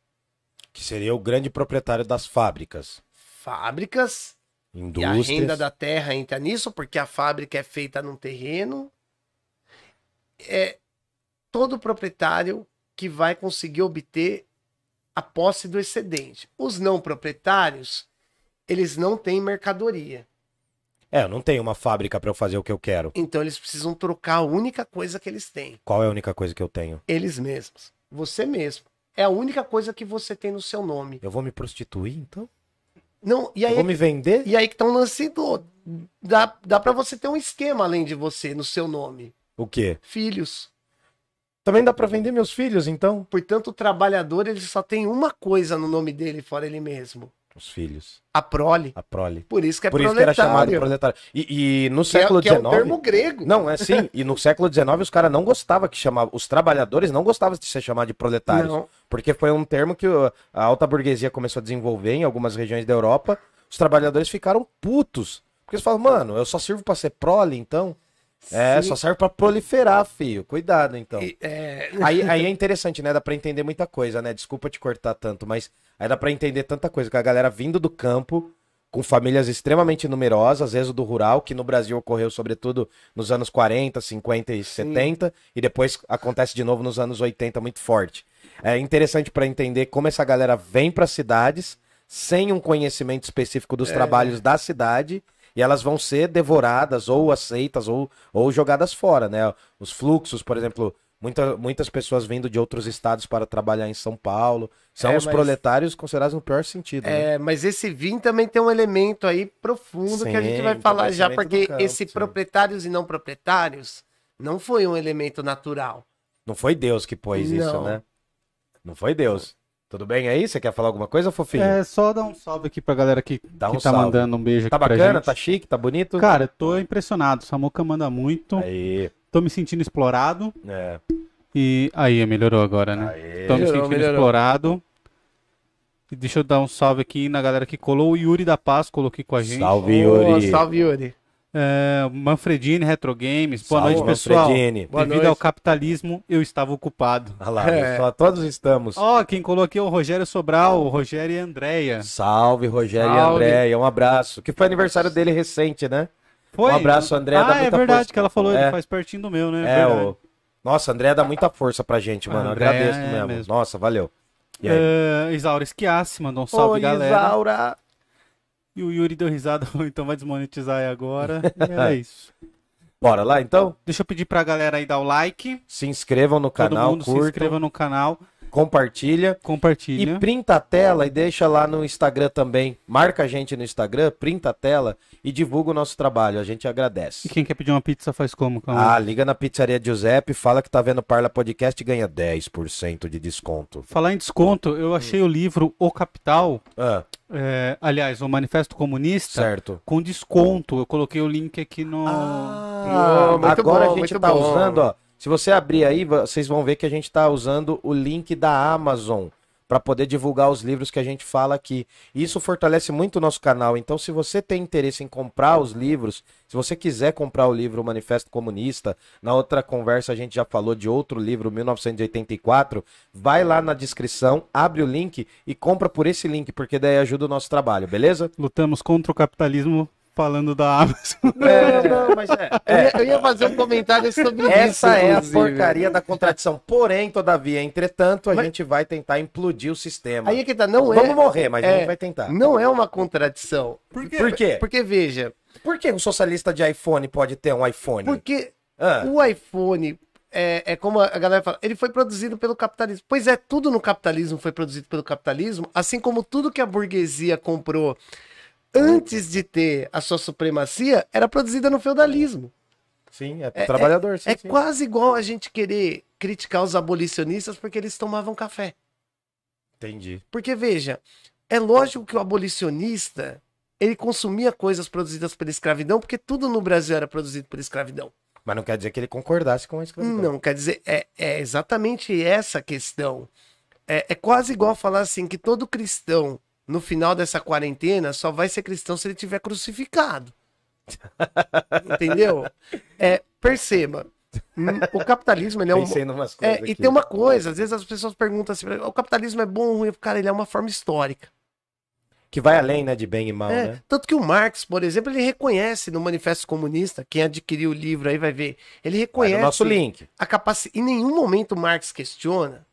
Que seria o grande proprietário das fábricas. Fábricas, E a Indústrias. renda da terra entra nisso, porque a fábrica é feita num terreno. É todo proprietário que vai conseguir obter a posse do excedente. Os não proprietários, eles não têm mercadoria. É, eu não tenho uma fábrica para eu fazer o que eu quero. Então eles precisam trocar a única coisa que eles têm. Qual é a única coisa que eu tenho? Eles mesmos. Você mesmo. É a única coisa que você tem no seu nome. Eu vou me prostituir, então? Não, e Eu aí, vou me vender? e aí que tá um lance do... Dá, dá para você ter um esquema além de você no seu nome. O quê? Filhos. Também dá para vender meus filhos, então? Portanto, o trabalhador ele só tem uma coisa no nome dele, fora ele mesmo: Os filhos. a prole. A prole. Por isso que é Por isso que era chamado de proletário. E, e no Que é, século que é XIX. um termo grego. Não, é sim. E no século XIX os caras não gostavam que chamava. Os trabalhadores não gostavam de ser chamados de proletários. Não. Porque foi um termo que o- a alta burguesia começou a desenvolver em algumas regiões da Europa. Os trabalhadores ficaram putos. Porque eles falam, mano, eu só sirvo pra ser prole, então? É, Sim. só serve pra proliferar, filho. Cuidado, então. E, é, Aí, aí é interessante, né? Dá pra entender muita coisa, né? Desculpa te cortar tanto, mas aí dá pra entender tanta coisa. Com a galera vindo do campo, com famílias extremamente numerosas, êxodo rural, que no Brasil ocorreu sobretudo nos anos 40, 50 e 70, e depois acontece de novo nos anos 80 muito forte. É interessante pra entender como essa galera vem para cidades sem um conhecimento específico dos trabalhos da cidade e elas vão ser devoradas ou aceitas ou, ou jogadas fora, né? Os fluxos, por exemplo, muita, muitas pessoas vindo de outros estados para trabalhar em São Paulo são É, os mas- proletários considerados no pior sentido. né? é, mas esse VIN também tem um elemento aí profundo que a gente vai Sim, falar já, porque campo, esse sim. proprietários e não proprietários não foi um elemento natural. Não foi Deus que pôs isso, Não. né? Não foi Deus. Tudo bem aí? Você quer falar alguma coisa, fofinho? É, só dar um salve aqui pra galera que, Dá que um tá salve. mandando um beijo Tá aqui pra bacana? gente. Tá chique? Tá bonito? Cara, tô impressionado. Samuca manda muito. Aí, Tô me sentindo explorado. é. E aí, melhorou agora, né? Aí. Tô me sentindo melhorou. explorado. E deixa eu dar um salve aqui na galera que colou. O Yuri da Paz colou aqui com a gente. Salve, Yuri. salve, Yuri. É, Manfredini Retro Games. Boa Salve, noite, pessoal. Manfredini. Boa Devido noite. ao capitalismo, eu estava ocupado. Olha lá, É. só todos estamos. Ó, quem colou aqui é o Rogério Sobral, o Rogério e Andréia. Salve, Rogério e Salve. Andréia. Um abraço. Que foi aniversário dele recente, né? Foi? Um abraço, André, Ah, dá é verdade força. que ela falou, É. ele faz pertinho do meu, né? É, verdade. o. Nossa, André dá muita força pra gente, mano. Andréia agradeço é mesmo. mesmo. Nossa, valeu. E? É, Isaura Esquiasse mandou um salve, Oi, galera. Isaura. E o Yuri deu risada, então vai desmonetizar aí agora. E é isso. Bora lá então? Deixa eu pedir pra galera aí dar o like. Se inscrevam no Todo canal, mundo se curtam, inscreva no canal, compartilha. compartilha. E printa a tela e deixa lá no Instagram também. Marca a gente no Instagram, printa a tela e divulga o nosso trabalho. A gente E agradece. quem quer pedir uma pizza faz como? Calma. Ah, liga na pizzaria Giuseppe, fala que tá vendo o Parla Podcast e ganha 10% de desconto. Falar em desconto, eu achei o livro O Capital, Ah, é, aliás, o Manifesto Comunista, certo. com desconto. Eu coloquei o link aqui no. Ah, muito agora bom, a gente muito tá bom. usando, ó. Se você abrir aí, vocês vão ver que a gente tá usando o link da Amazon para poder divulgar os livros que a gente fala aqui. Isso fortalece muito o nosso canal. Então, se você tem interesse em comprar os livros, se você quiser comprar o livro Manifesto Comunista, na outra conversa a gente já falou de outro livro, 1984, vai lá na descrição, abre o link e compra por esse link, porque daí ajuda o nosso trabalho, beleza? Lutamos contra o capitalismo falando da Amazon. É, não, mas é. Eu, ia, eu ia fazer um comentário sobre isso. Essa é a inclusive. porcaria da contradição. Porém, todavia, entretanto, a Mas- gente vai tentar implodir o sistema. Aí é que tá, não Vamos é. morrer, mas a é, gente vai tentar. Não é uma contradição. Por quê? Por quê? Porque, veja, Por que um socialista de iPhone pode ter um iPhone? porque Ah, o iPhone é, é como a galera fala, ele foi produzido pelo capitalismo. Pois é, tudo no capitalismo foi produzido pelo capitalismo, assim como tudo que a burguesia comprou antes de ter a sua supremacia era produzida no feudalismo. sim, é pro trabalhador, sim, é sim. quase igual a gente querer criticar os abolicionistas porque eles tomavam café. Entendi. Porque, veja, é lógico que o abolicionista ele consumia coisas produzidas pela escravidão, porque tudo no Brasil era produzido pela escravidão. Mas não quer dizer que ele concordasse com a escravidão. Não, quer dizer, é, é exatamente essa a questão. É, é quase igual falar assim que todo cristão, no final dessa quarentena, só vai ser cristão se ele tiver crucificado. Entendeu? É, perceba, hum, o capitalismo ele é um, Pensei numas coisas é, e tem uma coisa, às vezes as pessoas perguntam assim, o capitalismo é bom ou ruim? Cara, ele é uma forma histórica. Que vai além, né, de bem e mal, É, né? Tanto que o Marx, por exemplo, ele reconhece no Manifesto Comunista, quem adquiriu o livro aí vai ver, ele Vai reconhece no nosso link. a capacidade. Em nenhum momento Marx questiona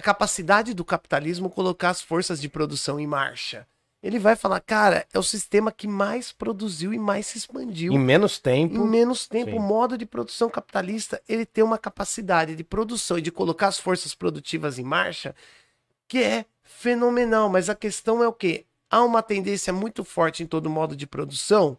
a capacidade do capitalismo colocar as forças de produção em marcha. Ele vai falar, cara, é o sistema que mais produziu e mais se expandiu. Em menos Em tempo. menos tempo, Sim. o modo de produção capitalista, ele tem uma capacidade de produção e de colocar as forças produtivas em marcha que é fenomenal. Mas a questão é o quê? Há uma tendência muito forte em todo modo de produção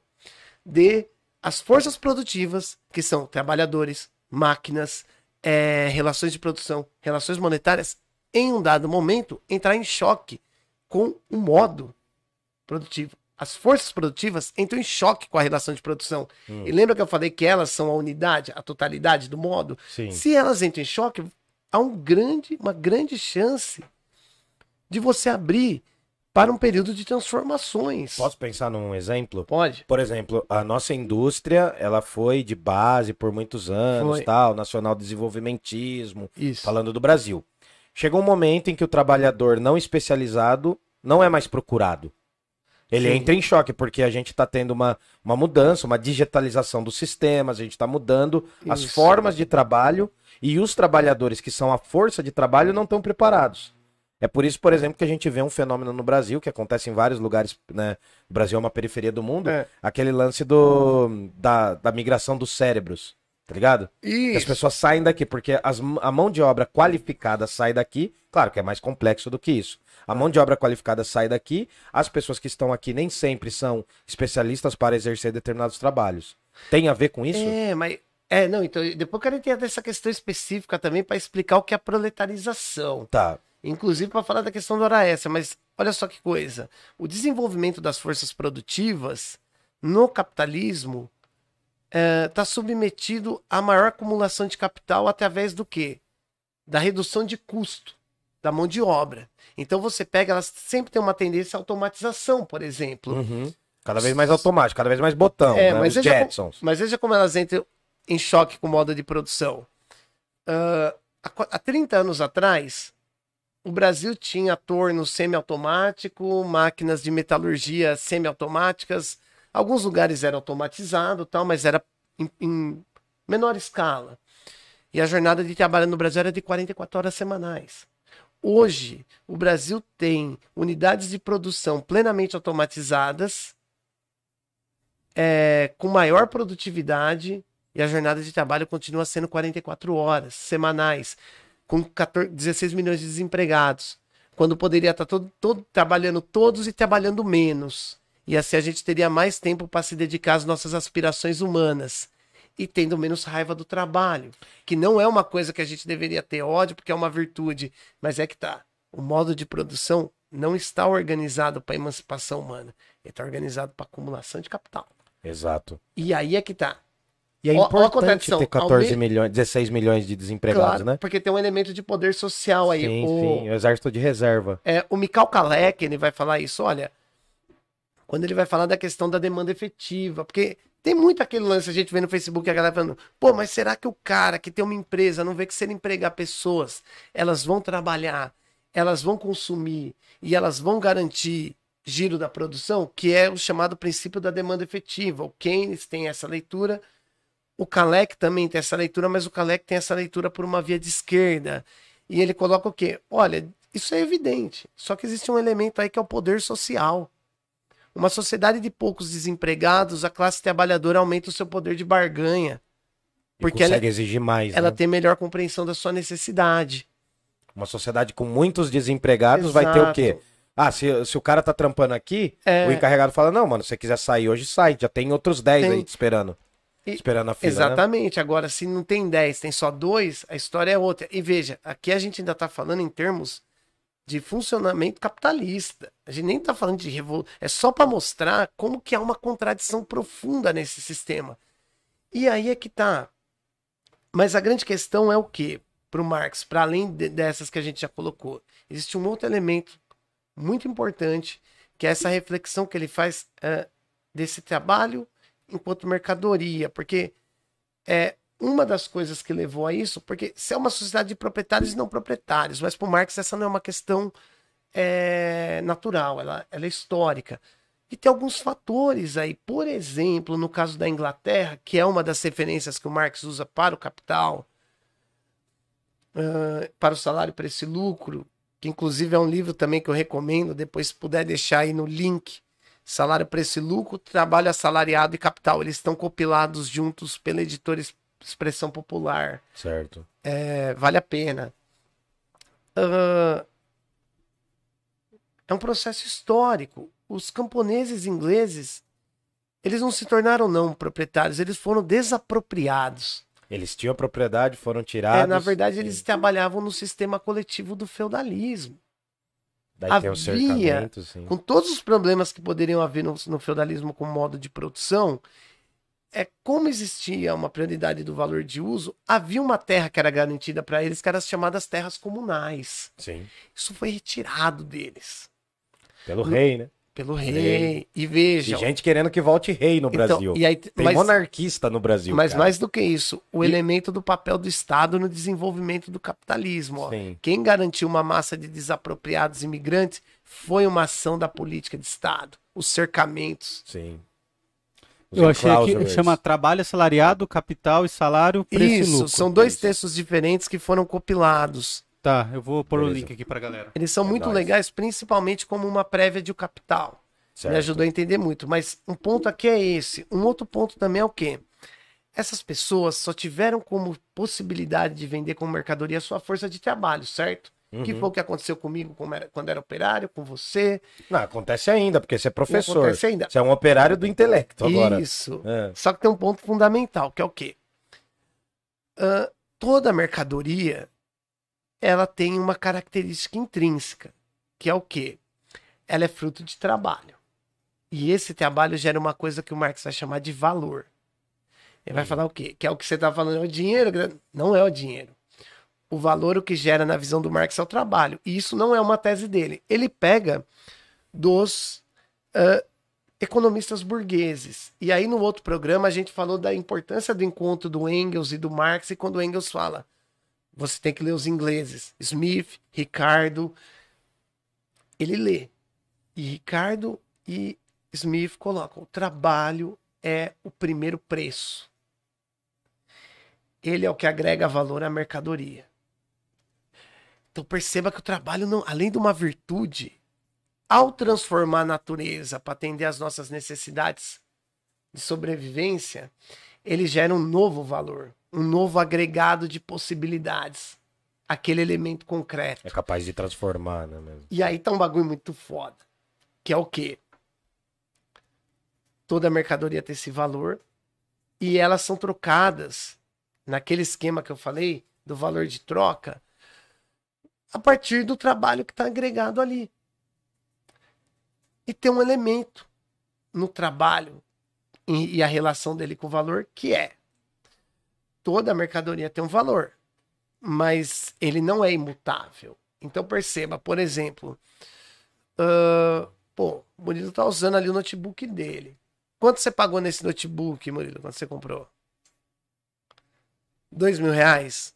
de as forças produtivas, que são trabalhadores, máquinas, eh, relações de produção, relações monetárias, em um dado momento, entrar em choque com o modo produtivo. As forças produtivas entram em choque com a relação de produção. E lembra que eu falei que elas são a unidade, a totalidade do modo? Sim. Se elas entram em choque, há um grande, uma grande chance de você abrir para um período de transformações. Posso pensar num exemplo? Pode. Por exemplo, a nossa indústria, ela foi de base por muitos anos, Foi. tal, nacional desenvolvimentismo, Isso. falando do Brasil. Chegou um momento em que o trabalhador não especializado não é mais procurado. Ele Sim. entra em choque, porque a gente está tendo uma, uma mudança, uma digitalização dos sistemas, a gente está mudando as Isso. formas de trabalho e os trabalhadores que são a força de trabalho não estão preparados. É por isso, por exemplo, que a gente vê um fenômeno no Brasil, que acontece em vários lugares, né? O Brasil é uma periferia do mundo, É. aquele lance do, da, da migração dos cérebros, tá ligado? Que as Isso. pessoas saem daqui, porque as, a mão de obra qualificada sai daqui, claro que é mais complexo do que isso. A mão de obra qualificada sai daqui, as pessoas que estão aqui nem sempre são especialistas para exercer determinados trabalhos. Tem a ver com isso? É, mas. É, não, então depois eu quero entender essa questão específica também para explicar o que é a proletarização. Tá. Inclusive para falar da questão da hora extra, mas olha só que coisa. O desenvolvimento das forças produtivas no capitalismo está submetido à maior acumulação de capital através do quê? Da redução de custo da mão de obra. Então você pega, elas sempre tem uma tendência à automatização, por exemplo. Uhum. Cada vez mais automático, cada vez mais botão, É, né? mas Os veja, como, Jetsons. mas veja como elas entram em choque com o modo de produção. Ah, há há 30 anos atrás, o Brasil tinha torno semiautomático, máquinas de metalurgia semiautomáticas. Alguns lugares era automatizado, tal, mas era em, em menor escala. E a jornada de trabalho no Brasil era de 44 horas semanais. Hoje, o Brasil tem unidades de produção plenamente automatizadas, é, com maior produtividade E a jornada de trabalho continua sendo 44 horas semanais, com 14, 16 milhões de desempregados. Quando poderia estar todo, todo, trabalhando todos e trabalhando menos. E assim a gente teria mais tempo para se dedicar às nossas aspirações humanas. E tendo menos raiva do trabalho. Que não é uma coisa que a gente deveria ter ódio, porque é uma virtude. Mas é que tá. O modo de produção não está organizado para emancipação humana. Ele está organizado para acumulação de capital. Exato. E aí é que tá. E é Ó- ó importante contradição. ter 14 Ao me- milhões, 16 milhões de desempregados, Claro, né? Porque tem um elemento de poder social aí. Sim, o, sim, o exército de reserva. É, o Mikhail Kalec, ele vai falar isso, olha, quando ele vai falar da questão da demanda efetiva, porque tem muito aquele lance, a gente vê no Facebook a galera falando, pô, mas será que o cara que tem uma empresa não vê que se ele empregar pessoas, elas vão trabalhar, elas vão consumir e elas vão garantir giro da produção, que é o chamado princípio da demanda efetiva. O Keynes tem essa leitura, o Kalec também tem essa leitura, mas o Kalec tem essa leitura por uma via de esquerda. E ele coloca o quê? Olha, isso é evidente. Só que existe um elemento aí que é o poder social. Uma sociedade de poucos desempregados, a classe trabalhadora aumenta o seu poder de barganha. Porque ela, consegue exigir mais. ela né? tem melhor compreensão da sua necessidade. Uma sociedade com muitos desempregados vai ter o Exato. quê? Ah, se, se o cara tá trampando aqui, É. o encarregado fala: não, mano, se você quiser sair hoje, sai. Já tem outros 10 Tem. aí te esperando. E- Esperando a fila. né? Exatamente. Agora, se não tem 10, tem só dois, a história é outra. E veja, aqui a gente ainda está falando em termos de funcionamento capitalista. A gente nem está falando de revolução. É só para mostrar como que há uma contradição profunda nesse sistema. E aí é que tá. Mas a grande questão é o que para o Marx, para além de- dessas que a gente já colocou, existe um outro elemento muito importante que é essa reflexão que ele faz eh, desse trabalho enquanto mercadoria, porque é uma das coisas que levou a isso, porque se é uma sociedade de proprietários e não proprietários, mas para o Marx essa não é uma questão é, natural, ela, ela é histórica. E tem alguns fatores aí, por exemplo, no caso da Inglaterra, que é uma das referências que o Marx usa para o capital, ah, para o salário, preço e lucro, que inclusive é um livro também que eu recomendo, depois se puder deixar aí no link, Salário, Preço e Lucro, Trabalho Assalariado e Capital. Eles estão compilados juntos pela editora Expressão Popular. Certo. É, vale a pena. Ah, é um processo histórico. Os camponeses ingleses, eles não se tornaram não proprietários, eles foram desapropriados. Eles tinham propriedade, foram tirados. É, na verdade, e eles trabalhavam no sistema coletivo do feudalismo. Daí tem havia- cercamento, sim. com todos os problemas que poderiam haver no, no feudalismo como modo de produção, é como existia uma prioridade do valor de uso, havia uma terra que era garantida para eles, que eram as chamadas terras comunais. Sim. Isso foi retirado deles Pelo rei, né? pelo Rei. rei. E E vejam, gente querendo que volte rei no então, Brasil. e aí, Tem mas, monarquista no Brasil. mas cara. mais do que isso, o E- elemento do papel do Estado no desenvolvimento do capitalismo. Sim. Quem garantiu uma massa de desapropriados imigrantes foi uma ação da política de Estado. Os cercamentos. Sim. Eu achei que chama trabalho assalariado, capital e salário, preço e Isso, lucro. são dois Isso. textos diferentes que foram compilados. Tá, eu vou pôr o link aqui pra galera. Eles são É muito nóis. legais, principalmente como uma prévia de o capital. Certo. Me ajudou a entender muito. Mas um ponto aqui é esse. Um outro ponto também é o quê? Essas pessoas só tiveram como possibilidade de vender como mercadoria a sua força de trabalho, certo? Que Uhum. foi o que aconteceu comigo era- quando era operário, com você. Não, acontece ainda, porque você é professor. acontece ainda. Você é um operário do intelecto agora. Isso. É. Só que tem um ponto fundamental, que é o quê? Ah, toda mercadoria ela tem uma característica intrínseca, que é o quê? Ela é fruto de trabalho. E esse trabalho gera uma coisa que o Marx vai chamar de valor. Ele vai falar o quê? Que é o que você está falando, é o dinheiro? Não é o dinheiro. O valor, o que gera na visão do Marx é o trabalho. E isso não é uma tese dele. Ele pega dos ah, economistas burgueses. E aí, no outro programa, a gente falou da importância do encontro do Engels e do Marx, e quando o Engels fala, você tem que ler os ingleses, Smith, Ricardo, ele lê. E Ricardo e Smith colocam, o trabalho é o primeiro preço. Ele é o que agrega valor à mercadoria. Então perceba que o trabalho, não, além de uma virtude, ao transformar a natureza para atender às nossas necessidades de sobrevivência, ele gera um novo valor, um novo agregado de possibilidades. Aquele elemento concreto. É capaz de transformar, né? Mesmo. E aí tá um bagulho muito foda. Que é o quê? Toda mercadoria tem esse valor e elas são trocadas naquele esquema que eu falei do valor de troca a partir do trabalho que está agregado ali. E tem um elemento no trabalho e, e a relação dele com o valor que é toda mercadoria tem um valor, mas ele não é imutável. Então perceba, por exemplo, ah, pô, o Murilo tá usando ali o notebook dele. Quanto você pagou nesse notebook, Murilo, quando você comprou? Dois mil reais?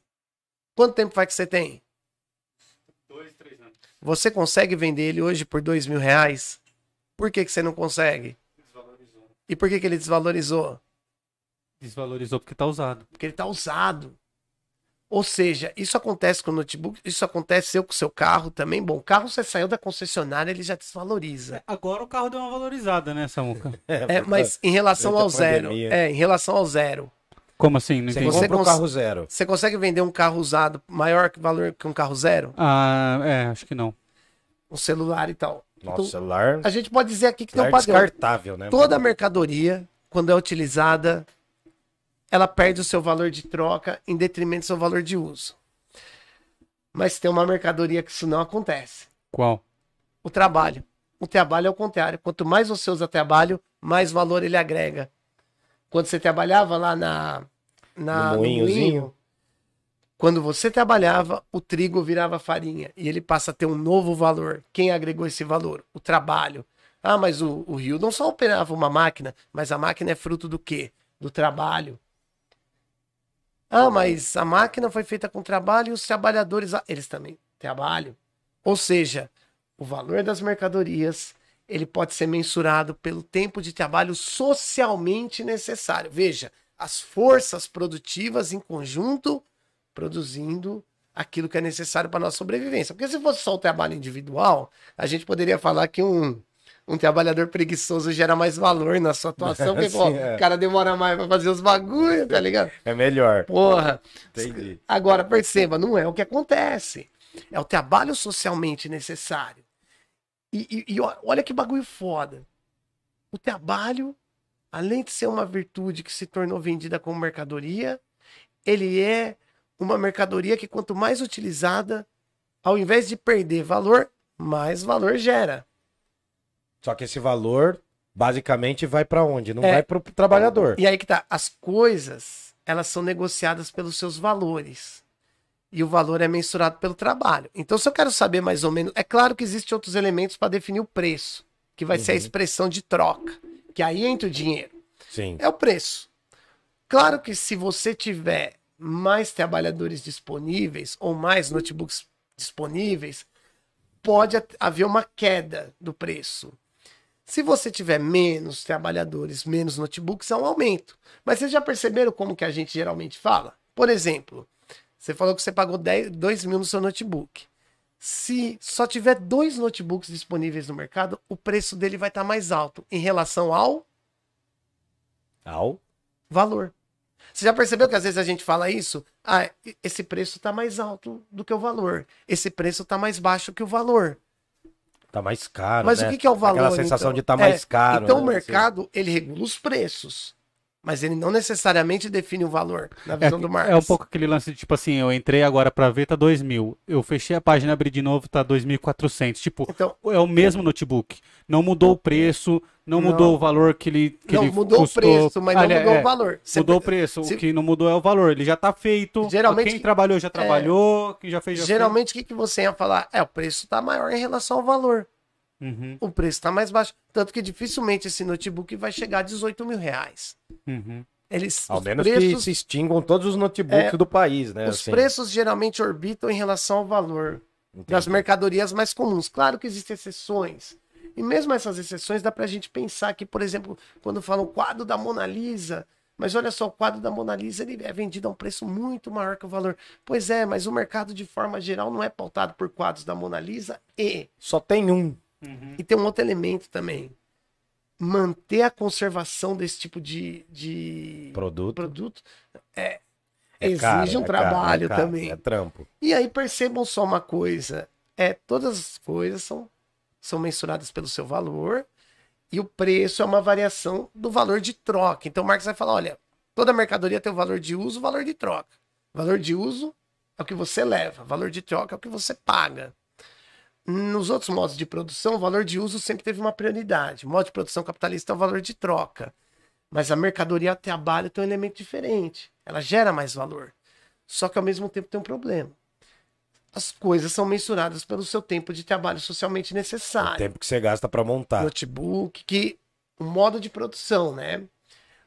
Quanto tempo faz que você tem? Você consegue vender ele hoje por dois mil reais? Por que, que você não consegue? Desvalorizou. E por que, que ele desvalorizou? Desvalorizou porque tá usado. Porque ele tá usado. Ou seja, isso acontece com o notebook, isso aconteceu com o seu carro também. Bom, o carro você saiu da concessionária, ele já desvaloriza. Agora o carro deu uma valorizada, né, Samuca? É, mas em relação ao zero, pandemia. é, em relação ao zero, Como assim? Não Você entendi. Compra um carro zero. você consegue vender um carro usado maior que valor que um carro zero? Ah, é, acho que não. Um celular e tal. Nossa, Então, celular, a gente pode dizer aqui que tem um celular padrão. descartável, né? Toda mercadoria, quando é utilizada, ela perde o seu valor de troca em detrimento do seu valor de uso. Mas tem uma mercadoria que isso não acontece. Qual? O trabalho. O trabalho é o contrário. Quanto mais você usa trabalho, mais valor ele agrega. Quando você trabalhava lá na, na No moinho, quando você trabalhava, o trigo virava farinha e ele passa a ter um novo valor. Quem agregou esse valor? O trabalho. Ah, mas o, o Rio não só operava uma máquina, mas a máquina é fruto do quê? Do trabalho. Ah, mas a máquina foi feita com trabalho e os trabalhadores, ah, eles também trabalham. Ou seja, o valor das mercadorias, ele pode ser mensurado pelo tempo de trabalho socialmente necessário. Veja, as forças produtivas em conjunto produzindo aquilo que é necessário para nossa sobrevivência. Porque se fosse só o trabalho individual, a gente poderia falar que um, um trabalhador preguiçoso gera mais valor na sua atuação, porque pô, Sim, é. o cara demora mais para fazer os bagulho, tá ligado? É melhor. Porra. Entendi. Agora, perceba, não é o que acontece. É o trabalho socialmente necessário. E, e- e olha que bagulho foda. O trabalho, além de ser uma virtude que se tornou vendida como mercadoria, ele é uma mercadoria que quanto mais utilizada, ao invés de perder valor, mais valor gera. Só que esse valor, basicamente, vai pra onde? Não É. vai pro trabalhador. E aí que tá, as coisas, elas são negociadas pelos seus valores. E o valor é mensurado pelo trabalho. Então, se eu quero saber mais ou menos, é claro que existem outros elementos para definir o preço, que vai ser a expressão de troca, que aí entra o dinheiro. Sim. É o preço. Claro que se você tiver mais trabalhadores disponíveis ou mais notebooks disponíveis, pode haver uma queda do preço. Se você tiver menos trabalhadores, menos notebooks, é um aumento. Mas vocês já perceberam como que a gente geralmente fala? Por exemplo, você falou que você pagou 10, 2 mil no seu notebook. Se só tiver dois notebooks disponíveis no mercado, o preço dele vai estar mais alto em relação ao Ao? valor. Você já percebeu que às vezes a gente fala isso? Ah, esse preço está mais alto do que o valor. Esse preço está mais baixo que o valor. Tá mais caro, Mas né? o que, que é o valor? Aquela sensação então? de estar mais É, caro. Então o né? mercado, ele regula os preços. Mas ele não necessariamente define o valor, na É, visão do Marx. é um pouco aquele lance de tipo assim, eu entrei agora pra ver, tá 2 mil. Eu fechei a página, abri de novo, tá 2.400. Tipo, Então, é o mesmo notebook. Não mudou o preço, não, Não. mudou o valor que ele, que não, ele mudou custou. o preço, mas não Ali- mudou é, o valor. Você- Mudou o preço. se- O que não mudou é o valor. Ele já tá feito. Geralmente- Quem trabalhou já trabalhou. Quem já fez já Geralmente, o que, que você ia falar? É, o preço está maior em relação ao valor. Uhum, O preço está mais baixo. Tanto que dificilmente esse notebook vai chegar a 18 mil reais. uhum. Eles, Ao os menos que preços, se extingam todos os notebooks É, do país, né? os assim. preços geralmente orbitam em relação ao valor. Entendi. das mercadorias mais comuns. Claro que existem exceções. E mesmo essas exceções dá pra gente pensar que, por exemplo, quando falam o quadro da Mona Lisa, mas olha só, o quadro da Mona Lisa ele é vendido a um preço muito maior que o valor. Pois é, mas o mercado de forma geral não é pautado por quadros da Mona Lisa e Só tem um. E tem um outro elemento também. manter a conservação desse tipo de, de Produto. produto é, É exige caro, um é caro, trabalho é caro, também. É trampo. E aí percebam só uma coisa: é todas as coisas são, são mensuradas pelo seu valor e o preço é uma variação do valor de troca. Então o Marx vai falar: olha, toda mercadoria tem o valor de uso, o valor de troca. Valor de uso é o que você leva, valor de troca é o que você paga. Nos outros modos de produção, o valor de uso sempre teve uma prioridade. O modo de produção capitalista é o valor de troca. Mas a mercadoria trabalho tem um elemento diferente. Ela gera mais valor. Só que ao mesmo tempo tem um problema. As coisas são mensuradas pelo seu tempo de trabalho socialmente O necessário. tempo que você gasta pra montar. Notebook, que o modo de produção, né?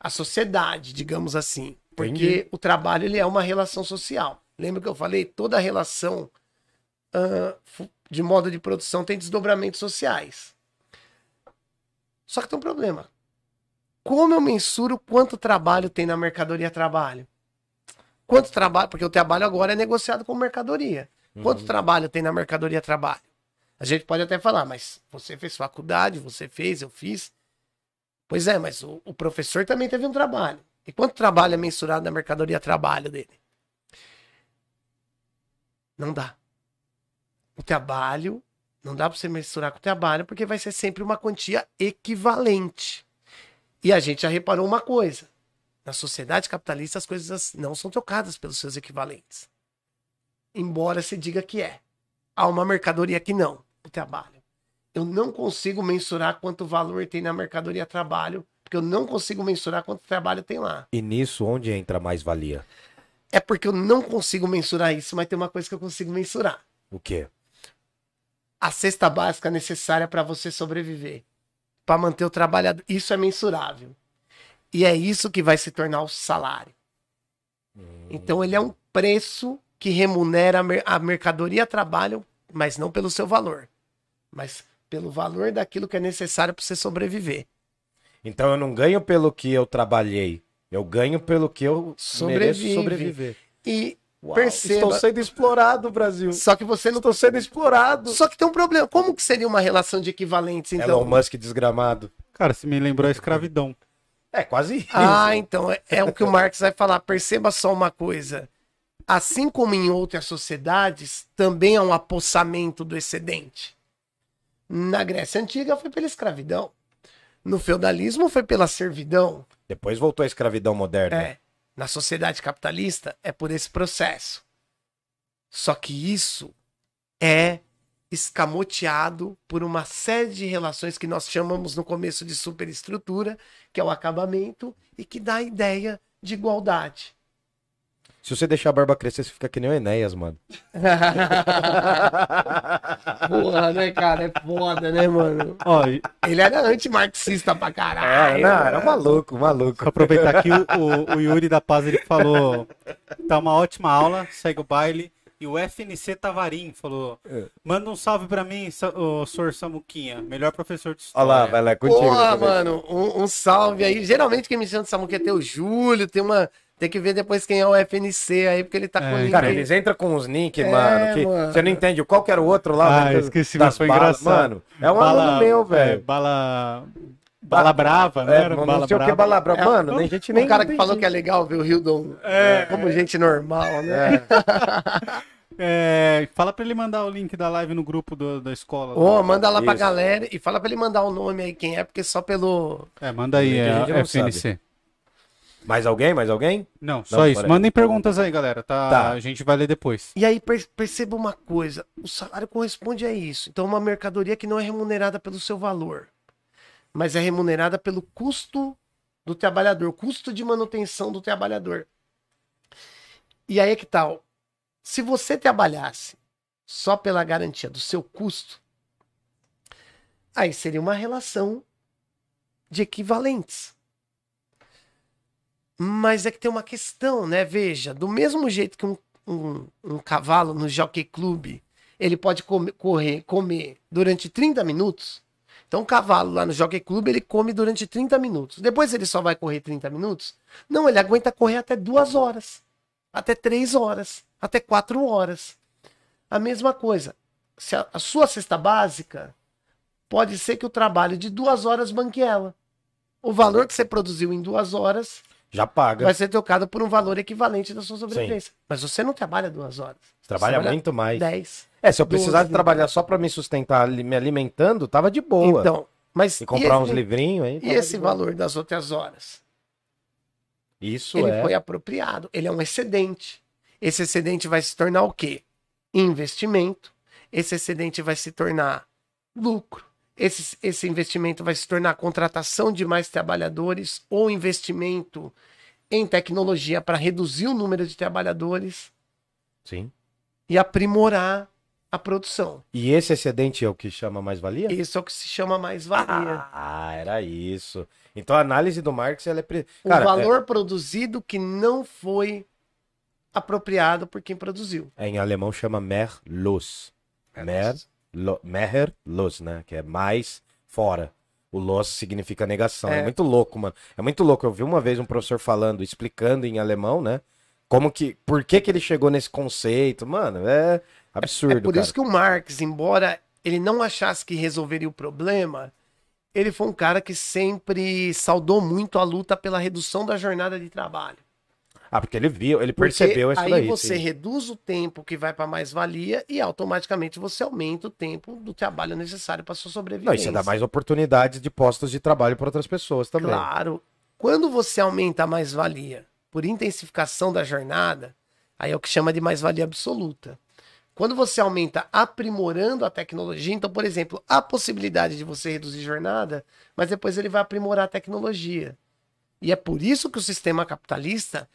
A sociedade, digamos assim. Porque Entendi. o trabalho ele é uma relação social. Lembra que eu falei? Toda relação fu- de modo de produção tem desdobramentos sociais. Só que tem um problema. Como eu mensuro quanto trabalho tem na mercadoria trabalho? Quanto trabalho? Porque o trabalho agora é negociado com mercadoria. Quanto trabalho tem na mercadoria trabalho? A gente pode até falar, mas você fez faculdade, você fez, eu fiz. Pois é, mas o, o professor também teve um trabalho. E quanto trabalho é mensurado na mercadoria trabalho dele? Não dá. O trabalho, não dá para você mensurar com o trabalho, porque vai ser sempre uma quantia equivalente. E a gente já reparou uma coisa. Na sociedade capitalista, as coisas não são trocadas pelos seus equivalentes. Embora se diga que é. Há uma mercadoria que não, o trabalho. Eu não consigo mensurar quanto valor tem na mercadoria trabalho, porque eu não consigo mensurar quanto trabalho tem lá. E nisso, onde entra mais valia? É porque eu não consigo mensurar isso, mas tem uma coisa que eu consigo mensurar. O quê? A cesta básica necessária para você sobreviver, para manter o trabalhador, isso é mensurável. E é isso que vai se tornar o salário. Então ele é um preço que remunera a mer- a mercadoria trabalho, mas não pelo seu valor, mas pelo valor daquilo que é necessário para você sobreviver. Então eu não ganho pelo que eu trabalhei. Eu ganho pelo que eu Sobrevive. mereço sobreviver. E Uau, perceba, Estou sendo explorado, Brasil. só que você não Estou sendo explorado. Só que tem um problema. Como que seria uma relação de equivalentes, então? Elon Musk desgramado. Cara, você me lembrou a escravidão. É, quase isso. Ah, então é, é o que o Marx vai falar. Perceba só uma coisa. Assim como em outras sociedades, também há um apossamento do excedente. Na Grécia Antiga foi pela escravidão. No feudalismo foi pela servidão. Depois voltou a escravidão moderna. É. Na sociedade capitalista é por esse processo. Só que isso é escamoteado por uma série de relações que nós chamamos no começo de superestrutura, que é o acabamento e que dá a ideia de igualdade. Se você deixar a barba crescer, você fica que nem o Enéas, mano. Porra, né, cara? É foda, né, mano? Ó, Ele era antimarxista pra É, caralho. não, era maluco, maluco. aproveitar aqui, o, o- o Yuri da Paz ele falou: tá uma ótima aula, segue o baile. E o FNC Tavarim falou: manda um salve pra mim, ô, Sor Samuquinha, melhor professor de Olha história. lá, vai lá, contigo. Porra, mano, um, um salve aí. Geralmente quem me chama de Samuca tem o Júlio, tem uma. Tem que ver depois quem é o FNC aí, porque ele tá É, com o link Cara, eles entram com os nick, É, mano, que mano. você não entende. Qual que era o outro lá? Ah, velho, esqueci, mas foi balas? engraçado. Mano, é um aluno meu, é, velho. bala. Bala Brava, né? É, não bala sei o que brava. bala brava. É, Mano, nem gente nem um cara que falou que é legal ver o Hildon É. como gente normal, né? É, fala pra ele mandar o link da live no grupo do- da escola. Ô, manda lá pra Isso. galera e fala pra ele mandar o nome aí quem é, porque só pelo. É, manda aí, é, gente FNC. Mais alguém? Mais alguém? Não, Não, só isso. peraí. Mandem perguntas aí, galera. Tá, Tá. A gente vai ler depois. E aí per- perceba uma coisa: o salário corresponde a isso. Então, uma mercadoria que não é remunerada pelo seu valor, mas é remunerada pelo custo do trabalhador, custo de manutenção do trabalhador. E aí é que tal? Se você trabalhasse só pela garantia do seu custo, aí seria uma relação de equivalentes. Mas é que tem uma questão, né? Veja, do mesmo jeito que um, um, um cavalo no Jockey Club, ele pode come- correr, comer durante 30 minutos. Então, o cavalo lá no Jockey Club, ele come durante 30 minutos. Depois ele só vai correr 30 minutos? Não, ele aguenta correr até duas horas, até três horas, até quatro horas. A mesma coisa. Se a, a sua cesta básica pode ser que o trabalho de duas horas banque ela. o valor que você produziu em duas horas Já paga. vai ser trocado por um valor equivalente da sua sobrevivência. Mas você não trabalha duas horas. Você trabalha muito mais. Dez. É, se eu precisasse 12. trabalhar só pra me sustentar me alimentando, tava de boa. Então, mas e comprar esse, uns livrinhos aí. E esse valor das outras horas? Isso ele é. foi apropriado. Ele é um excedente. Esse excedente vai se tornar o quê? Investimento. Esse excedente vai se tornar lucro. Esse, esse investimento vai se tornar contratação de mais trabalhadores ou investimento em tecnologia para reduzir o número de trabalhadores Sim. e aprimorar a produção. E esse excedente é o que chama mais-valia? Isso é o que se chama mais-valia. Ah, era isso. Então a análise do Marx ela é. pre- o Cara, valor produzido que não foi apropriado por quem produziu. é- em alemão chama Mehrlos. Mer, lo, Mehrlos, né? Que é mais fora. O los significa negação. É. É. muito louco, mano. É muito louco. Eu vi uma vez um professor falando, explicando em alemão, né? Como que. Por que, que ele chegou nesse conceito? Mano, é absurdo. É por cara. isso que o Marx, embora ele não achasse que resolveria o problema, ele foi um cara que sempre saudou muito a luta pela redução da jornada de trabalho. Ah, porque ele viu, ele Porque percebeu isso aí daí. você sim. reduz o tempo que vai para mais-valia e automaticamente você aumenta o tempo do trabalho necessário para sua Não, sobrevivência. isso dá mais oportunidades de postos de trabalho para outras pessoas também. Claro. Quando você aumenta a mais-valia por intensificação da jornada, aí é o que chama de mais-valia absoluta. Quando você aumenta aprimorando a tecnologia, então, por exemplo, a possibilidade de você reduzir jornada, mas depois ele vai aprimorar a tecnologia. E é por isso que o sistema capitalista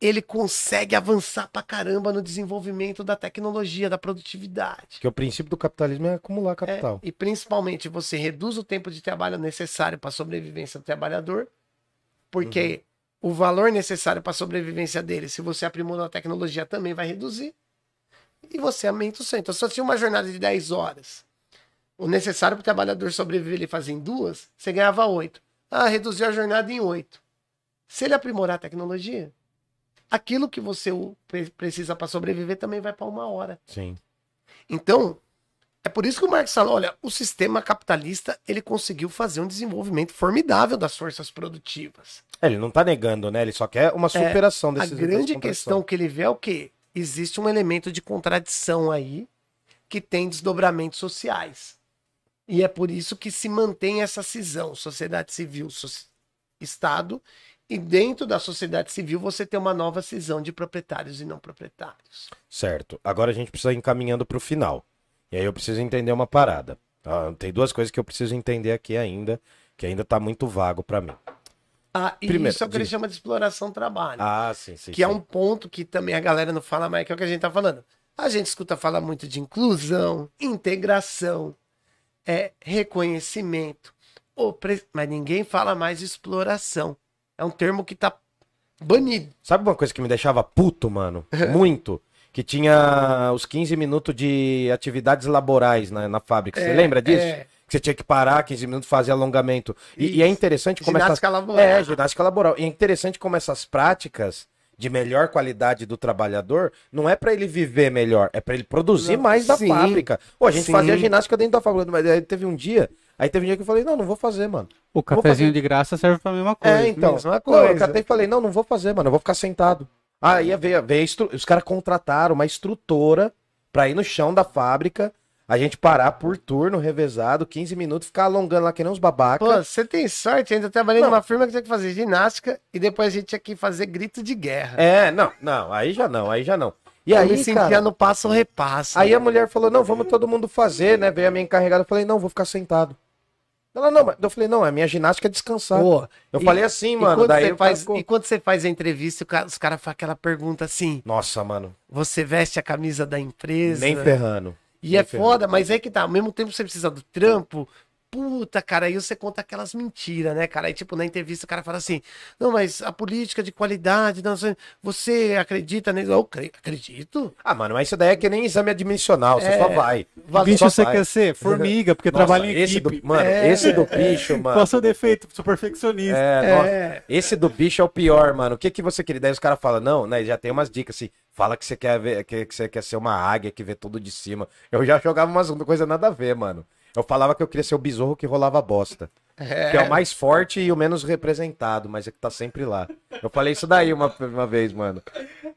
ele consegue avançar pra caramba no desenvolvimento da tecnologia, da produtividade. Porque o princípio do capitalismo é acumular É, capital. e principalmente você reduz o tempo de trabalho necessário para a sobrevivência do trabalhador, porque o valor necessário para a sobrevivência dele, se você aprimorou a tecnologia, também vai reduzir. E você aumenta o seu. Então, se você tinha uma jornada de 10 horas, o necessário para o trabalhador sobreviver ele fazer em duas, você ganhava 8. Ah, reduziu a jornada em 8. Se ele aprimorar a tecnologia, aquilo que você precisa para sobreviver também vai para uma hora. Sim. Então, é por isso que o Marx fala, olha, o sistema capitalista, ele conseguiu fazer um desenvolvimento formidável das forças produtivas. É, ele não tá negando, né? Ele só quer uma superação A desses grande dessa questão que ele vê é o quê? Existe um elemento de contradição aí que tem desdobramentos sociais. E é por isso que se mantém essa cisão, sociedade civil, so- Estado, e dentro da sociedade civil você tem uma nova cisão de proprietários e não proprietários. Certo. Agora a gente precisa ir encaminhando pro final. E aí eu preciso entender uma parada. tá? Tem duas coisas que eu preciso entender aqui ainda, que ainda tá muito vago pra mim. Ah, e Primeiro, isso é o que ele chama de exploração trabalho. Ah, sim, sim. que é sim. um ponto que também a galera não fala mais, que é o que a gente tá falando. A gente escuta falar muito de inclusão, integração, é, reconhecimento, opre- mas ninguém fala mais de exploração. É um termo que tá banido. Sabe uma coisa que me deixava puto, mano? Muito. Que tinha os 15 minutos de atividades laborais na, na fábrica. Você É, lembra disso? é. Que você tinha que parar 15 minutos, fazer alongamento. E, e é interessante como essas... Ginástica laboral. É, ginástica laboral. E é interessante como essas práticas de melhor qualidade do trabalhador não é pra ele viver melhor, é pra ele produzir Não, mais da sim. fábrica. Pô, a gente Sim. fazia ginástica dentro da fábrica, mas aí teve um dia, aí teve um dia que eu falei, não, não vou fazer, mano. O cafezinho de graça serve pra mesma coisa. É, então. mesma Não, coisa. eu catei e falei, não, não vou fazer, mano, eu vou ficar sentado. Aí veio, veio os caras contrataram uma instrutora pra ir no chão da fábrica, a gente parar por turno, revezado, 15 minutos, ficar alongando lá que nem uns babacas. Pô, você tem sorte, ainda trabalhei Não. numa firma que tinha que fazer ginástica e depois a gente tinha que fazer grito de guerra. É, não, não, aí já não, aí já não. E eu aí, me sentia cara, no passo repasso. aí a mulher falou, não, vamos todo mundo fazer, né? Veio a minha encarregada, eu falei, não, vou ficar sentado. Ela, não, mas eu falei, não, a minha ginástica é descansar. Pô, eu e- falei assim, mano, daí faz, ficou- E quando você faz a entrevista, cara- os caras fazem aquela pergunta assim: Nossa, mano, você veste a camisa da empresa? nem ferrando. E é foda, mas é que tá, ao mesmo tempo você precisa do trampo. Puta, cara, aí você conta aquelas mentiras, né, cara? Aí, tipo, na entrevista o cara fala assim: Não, mas a política de qualidade, não, você acredita nisso? Eu cre- acredito. Ah, mano, mas isso daí é que nem exame admissional, você É. só vai. Valeu, Bicho só você vai. quer ser? Formiga, porque Nossa, trabalha em esse equipe. do, Mano, É. esse do bicho, mano. Qual o seu defeito? Sou perfeccionista. É, nossa, É. esse do bicho é o pior, mano. O que que você queria? Daí os caras falam, não, né? Já tem umas dicas assim. Fala que você quer ver, que, que você quer ser uma águia que vê tudo de cima. Eu já jogava umas coisas nada a ver, mano. Eu falava que eu queria ser o besouro que rolava bosta. Que é o mais forte e o menos representado, mas é que tá sempre lá. Eu falei isso daí uma, uma vez, mano.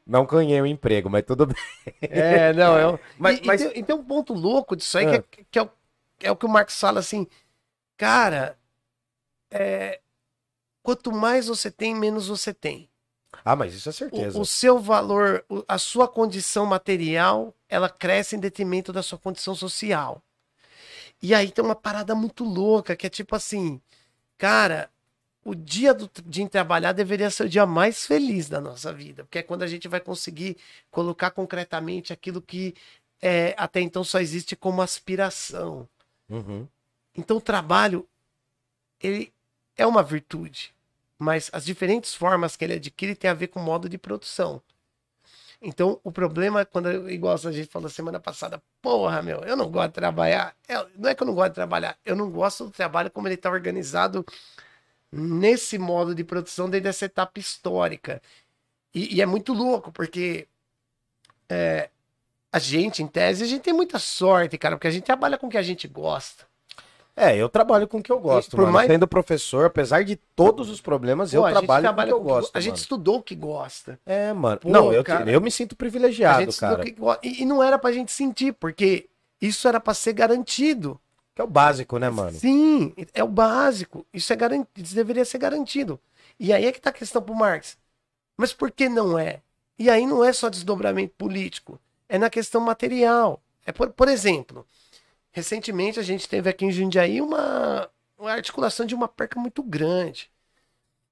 Não ganhei o emprego, mas tudo bem. É, não, é. um- Mas- e, e mas- tem, e tem um ponto louco disso aí, Ah. que, é, que é o, é o que o Marcos fala assim, cara, é, quanto mais você tem, menos você tem. Ah, mas isso é certeza. O, o seu valor, a sua condição material, ela cresce em detrimento da sua condição social. E aí tem uma parada muito louca, que é tipo assim, cara, o dia do, de trabalhar deveria ser o dia mais feliz da nossa vida, porque é quando a gente vai conseguir colocar concretamente aquilo que é, até então só existe como aspiração. Uhum. Então o trabalho, ele é uma virtude, mas as diferentes formas que ele adquire tem a ver com o modo de produção. Então o problema é quando, igual a gente falou semana passada, porra, meu, eu não gosto de trabalhar. É, não é que eu não gosto de trabalhar, eu não gosto do trabalho como ele está organizado nesse modo de produção desde essa etapa histórica. E, e é muito louco, porque é, a gente, em tese, a gente tem muita sorte, cara, porque a gente trabalha com o que a gente gosta. É, eu trabalho com o que eu gosto, Por mano. mais- Sendo professor, apesar de todos os problemas, eu Pô, a gente trabalho com o que eu gosto, A gente mano. estudou o que gosta. É, mano. Pô, não, eu, cara. eu me sinto A privilegiado, gente estudou cara. que. E, e não era pra gente sentir, porque isso era pra ser garantido. Que é o básico, né, mano? Sim, é o básico. Isso é garantido, isso deveria ser garantido. E aí é que tá a questão pro Marx. Mas por que não é? E aí não é só desdobramento político, é na questão material. É por, por exemplo, recentemente a gente teve aqui em Jundiaí uma, uma articulação de uma perca muito grande,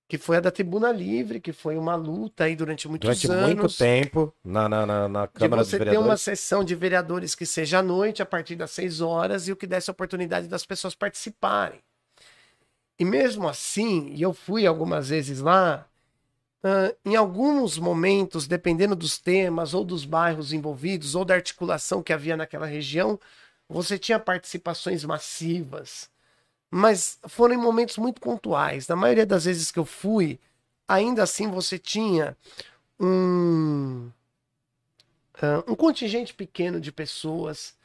que foi a da Tribuna Livre, que foi uma luta aí durante muitos Durante anos. muito tempo na, na, na, na de Câmara dos você ter uma Vereadores. sessão de vereadores que seja à noite, a partir das 6 horas, e o que desse a oportunidade das pessoas participarem. E mesmo assim, e eu fui algumas vezes lá, ah, em alguns momentos, dependendo dos temas, ou dos bairros envolvidos, ou da articulação que havia naquela região, você tinha participações massivas. Mas foram em momentos muito pontuais. Na maioria das vezes que eu fui, ainda assim você tinha um ah, um contingente pequeno de pessoas.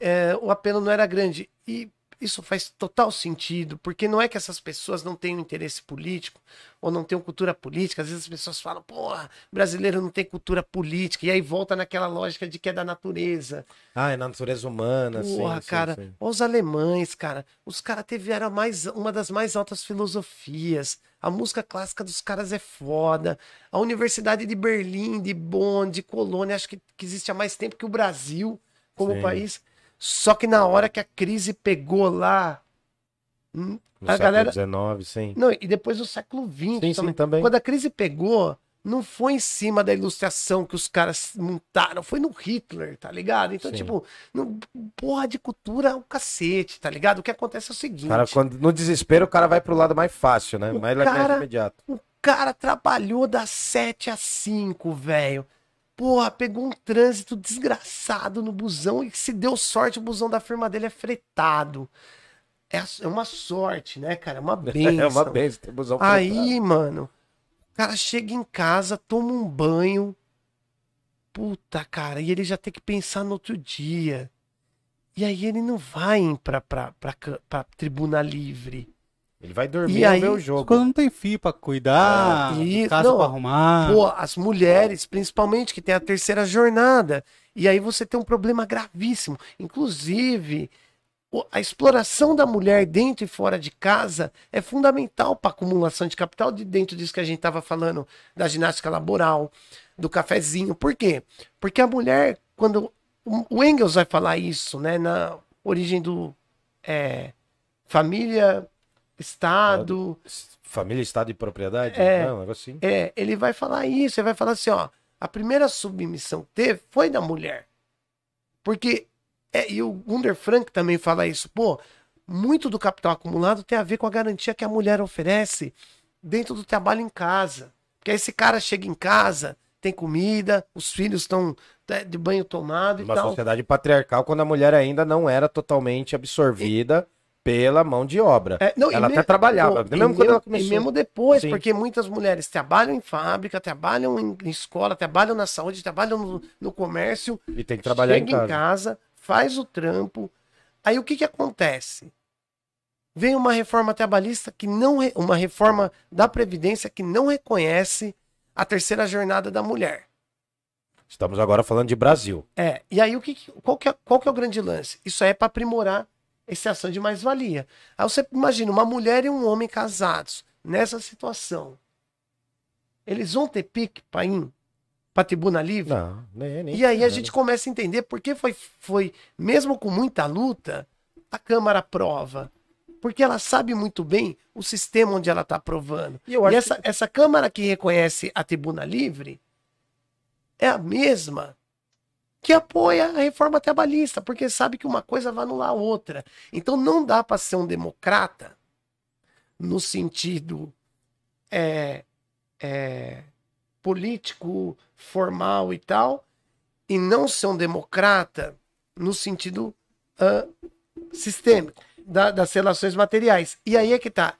É, o apelo não era grande. E isso faz total sentido, porque não é que essas pessoas não tenham interesse político ou não tenham cultura política. Às vezes as pessoas falam, porra, brasileiro não tem cultura política. E aí volta naquela lógica de que é da natureza. Ah, é na natureza humana, sim, Porra, sim, cara, sim. os alemães, cara, os caras tiveram mais, uma das mais altas filosofias. A música clássica dos caras é foda. A Universidade de Berlim, de Bonn, de Colônia, acho que, que existe há mais tempo que o Brasil como Sim. país. Só que na hora que a crise pegou lá. hum, No a século galera. XIX, sim. Não, e depois do século XX Sim, sim, também. também. Quando a crise pegou, não foi em cima da ilustração que os caras montaram, foi no Hitler, tá ligado? Então, Sim. tipo, no, porra de cultura é o cacete, tá ligado? O que acontece é o seguinte: Cara, quando, no desespero, o cara vai pro lado mais fácil, né? O mais, cara- imediato. o cara trabalhou das 7 às 5, velho. Porra, pegou um trânsito desgraçado no busão e se deu sorte, o busão da firma dele é fretado. É, é uma sorte, né, cara? É uma benção. É uma benção, tem busão fretado. Aí, mano, o cara chega em casa, toma um banho. Puta, cara, e ele já tem que pensar no outro dia. E aí ele não vai pra, pra, pra, pra tribuna livre. Ele vai dormir E e aí, ver o jogo. Quando não tem filho pra cuidar, Ah, isso, casa não. pra arrumar. Pô, as mulheres, principalmente, que tem a terceira jornada. E aí você tem um problema gravíssimo. Inclusive, a exploração da mulher dentro e fora de casa é fundamental para acumulação de capital, de dentro disso que a gente estava falando, da ginástica laboral, do cafezinho. Por quê? Porque a mulher, quando. o- O Engels vai falar isso, né? Na origem do. é, família, Estado. Família, estado e propriedade? É. Não, um negócio assim. É, ele vai falar isso, ele vai falar assim, ó, a primeira submissão que teve foi da mulher. Porque, é, e o Gunder Frank também fala isso, pô, muito do capital acumulado tem a ver com a garantia que a mulher oferece dentro do trabalho em casa. Porque aí esse cara chega em casa, tem comida, os filhos estão né, de banho tomado e Uma tal. sociedade patriarcal quando a mulher ainda não era totalmente absorvida pela mão de obra. É, não, ela até trabalhava, pô, mesmo e quando ela mesmo- começou. E mesmo depois, Sim. porque muitas mulheres trabalham em fábrica, trabalham em, em escola, trabalham na saúde, trabalham no, no comércio, E tem que trabalhar chega em casa. faz o trampo. Aí o que que acontece? vem uma reforma trabalhista que não. Uma reforma da Previdência que não reconhece a terceira jornada da mulher. Estamos agora falando de Brasil. É, e aí o que, que- qual, que é, qual que é o grande lance? Isso aí é para aprimorar essa ação de mais-valia. Aí você imagina uma mulher e um homem casados nessa situação. Eles vão ter pique para ir para tribuna livre? Não, nem, nem E aí a gente começa a entender por que foi, foi, mesmo com muita luta, a Câmara aprova. Porque ela sabe muito bem o sistema onde ela está aprovando. E E essa, essa Câmara que reconhece a tribuna livre é a mesma que apoia a reforma trabalhista, porque sabe que uma coisa vai anular a outra. Então não dá para ser um democrata no sentido é, é, político, formal e tal, e não ser um democrata no sentido ah, sistêmico da- das relações materiais. E aí é que tá.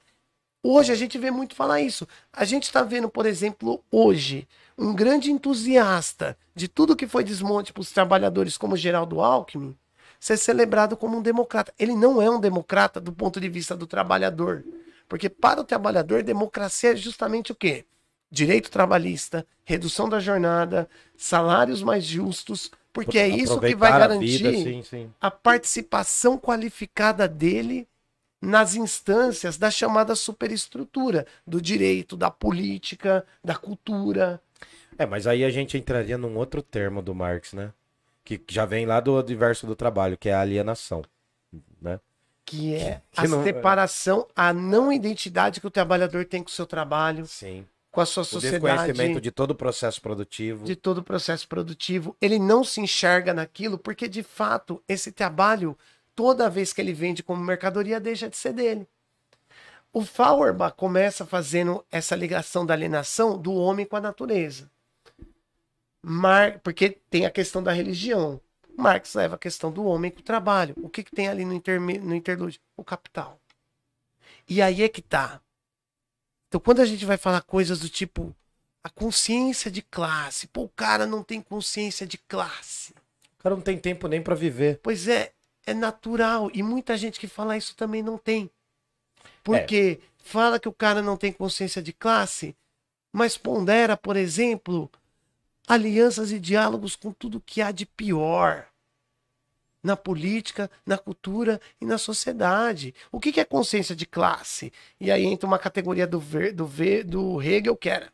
Hoje a gente vê muito falar isso. A gente está vendo, por exemplo, hoje, um grande entusiasta de tudo que foi desmonte para os trabalhadores, como Geraldo Alckmin, ser celebrado como um democrata. Ele não é um democrata do ponto de vista do trabalhador. Porque para o trabalhador, democracia é justamente o quê? Direito trabalhista, redução da jornada, salários mais justos, porque é isso que vai Aproveitar a garantir vida, sim, sim. a participação qualificada dele nas instâncias da chamada superestrutura, do direito, da política, da cultura. É, mas aí a gente entraria num outro termo do Marx, né? Que já vem lá do diverso do trabalho, que é a alienação, né? Que é Que a não- separação, a não identidade que o trabalhador tem com o seu trabalho, Sim. com a sua O sociedade, desconhecimento de... de todo o processo produtivo. todo o processo produtivo. Ele não se enxerga naquilo, porque de fato esse trabalho, toda vez que ele vende como mercadoria, deixa de ser dele. O Feuerbach começa fazendo essa ligação da alienação do homem com a natureza. Mar... Porque tem a questão da religião. Marx leva a questão do homem com o trabalho. O que, que tem ali no, interme... no interlúdio? O capital. E aí é que tá. Então, quando a gente vai falar coisas do tipo a consciência de classe, pô, o cara não tem consciência de classe. O cara não tem tempo nem pra viver. Pois é, é natural. E muita gente que fala isso também não tem. Porque fala que o cara não tem consciência de classe, mas pondera, por exemplo, alianças e diálogos com tudo que há de pior na política, na cultura e na sociedade. O que que é consciência de classe? E aí entra uma categoria do, ver, do, ver, do Hegel que era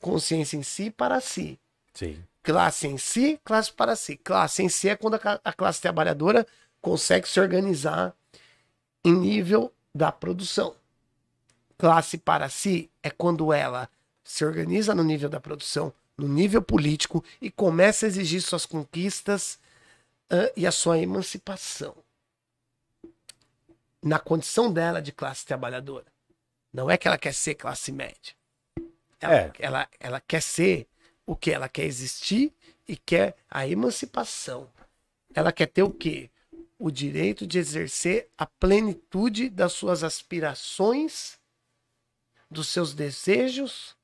consciência em si para si. Sim. Classe em si, classe para si. Classe em si é quando a classe trabalhadora consegue se organizar em nível da produção. Classe para si é quando ela se organiza no nível da produção, no nível político e começa a exigir suas conquistas ãh, e a sua emancipação. Na condição dela de classe trabalhadora. Não é que ela quer ser classe média. Ela, É. ela, ela quer ser o que? Ela quer existir e quer a emancipação. Ela quer ter o quê? O direito de exercer a plenitude das suas aspirações, dos seus desejos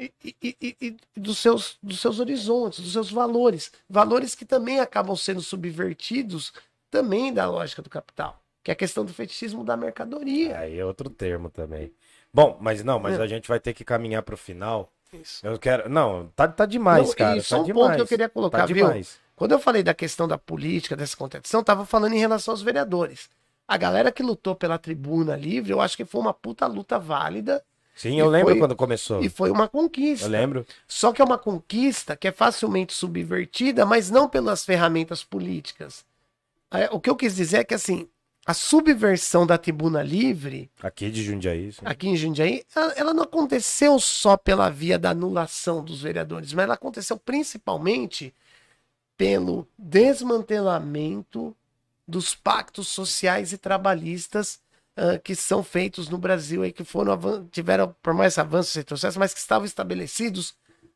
e, e- e- dos, seus, dos seus horizontes, dos seus valores. Valores que também acabam sendo subvertidos também da lógica do capital, que é a questão do fetichismo da mercadoria. Aí é outro termo também. Bom, mas não, mas É. a gente vai ter que caminhar pro final. Isso. Eu quero. Não, tá, tá demais, Não, cara. e só tá um demais. ponto que eu queria colocar, tá viu? demais. Quando eu falei da questão da política, dessa contradição, tava falando em relação aos vereadores. A galera que lutou pela tribuna livre, eu acho que foi uma puta luta válida Sim, eu E lembro foi- quando começou. e foi uma conquista. Eu lembro. Só que é uma conquista que é facilmente subvertida, mas não pelas ferramentas políticas. É, o que eu quis dizer é que, assim, a subversão da tribuna livre, Aqui de Jundiaí. sim. aqui em Jundiaí, ela, ela não aconteceu só pela via da anulação dos vereadores, mas ela aconteceu principalmente pelo desmantelamento dos pactos sociais e trabalhistas ah, que são feitos no Brasil aí, que foram tiveram por mais avanços e retrocessos, mas que estavam estabelecidos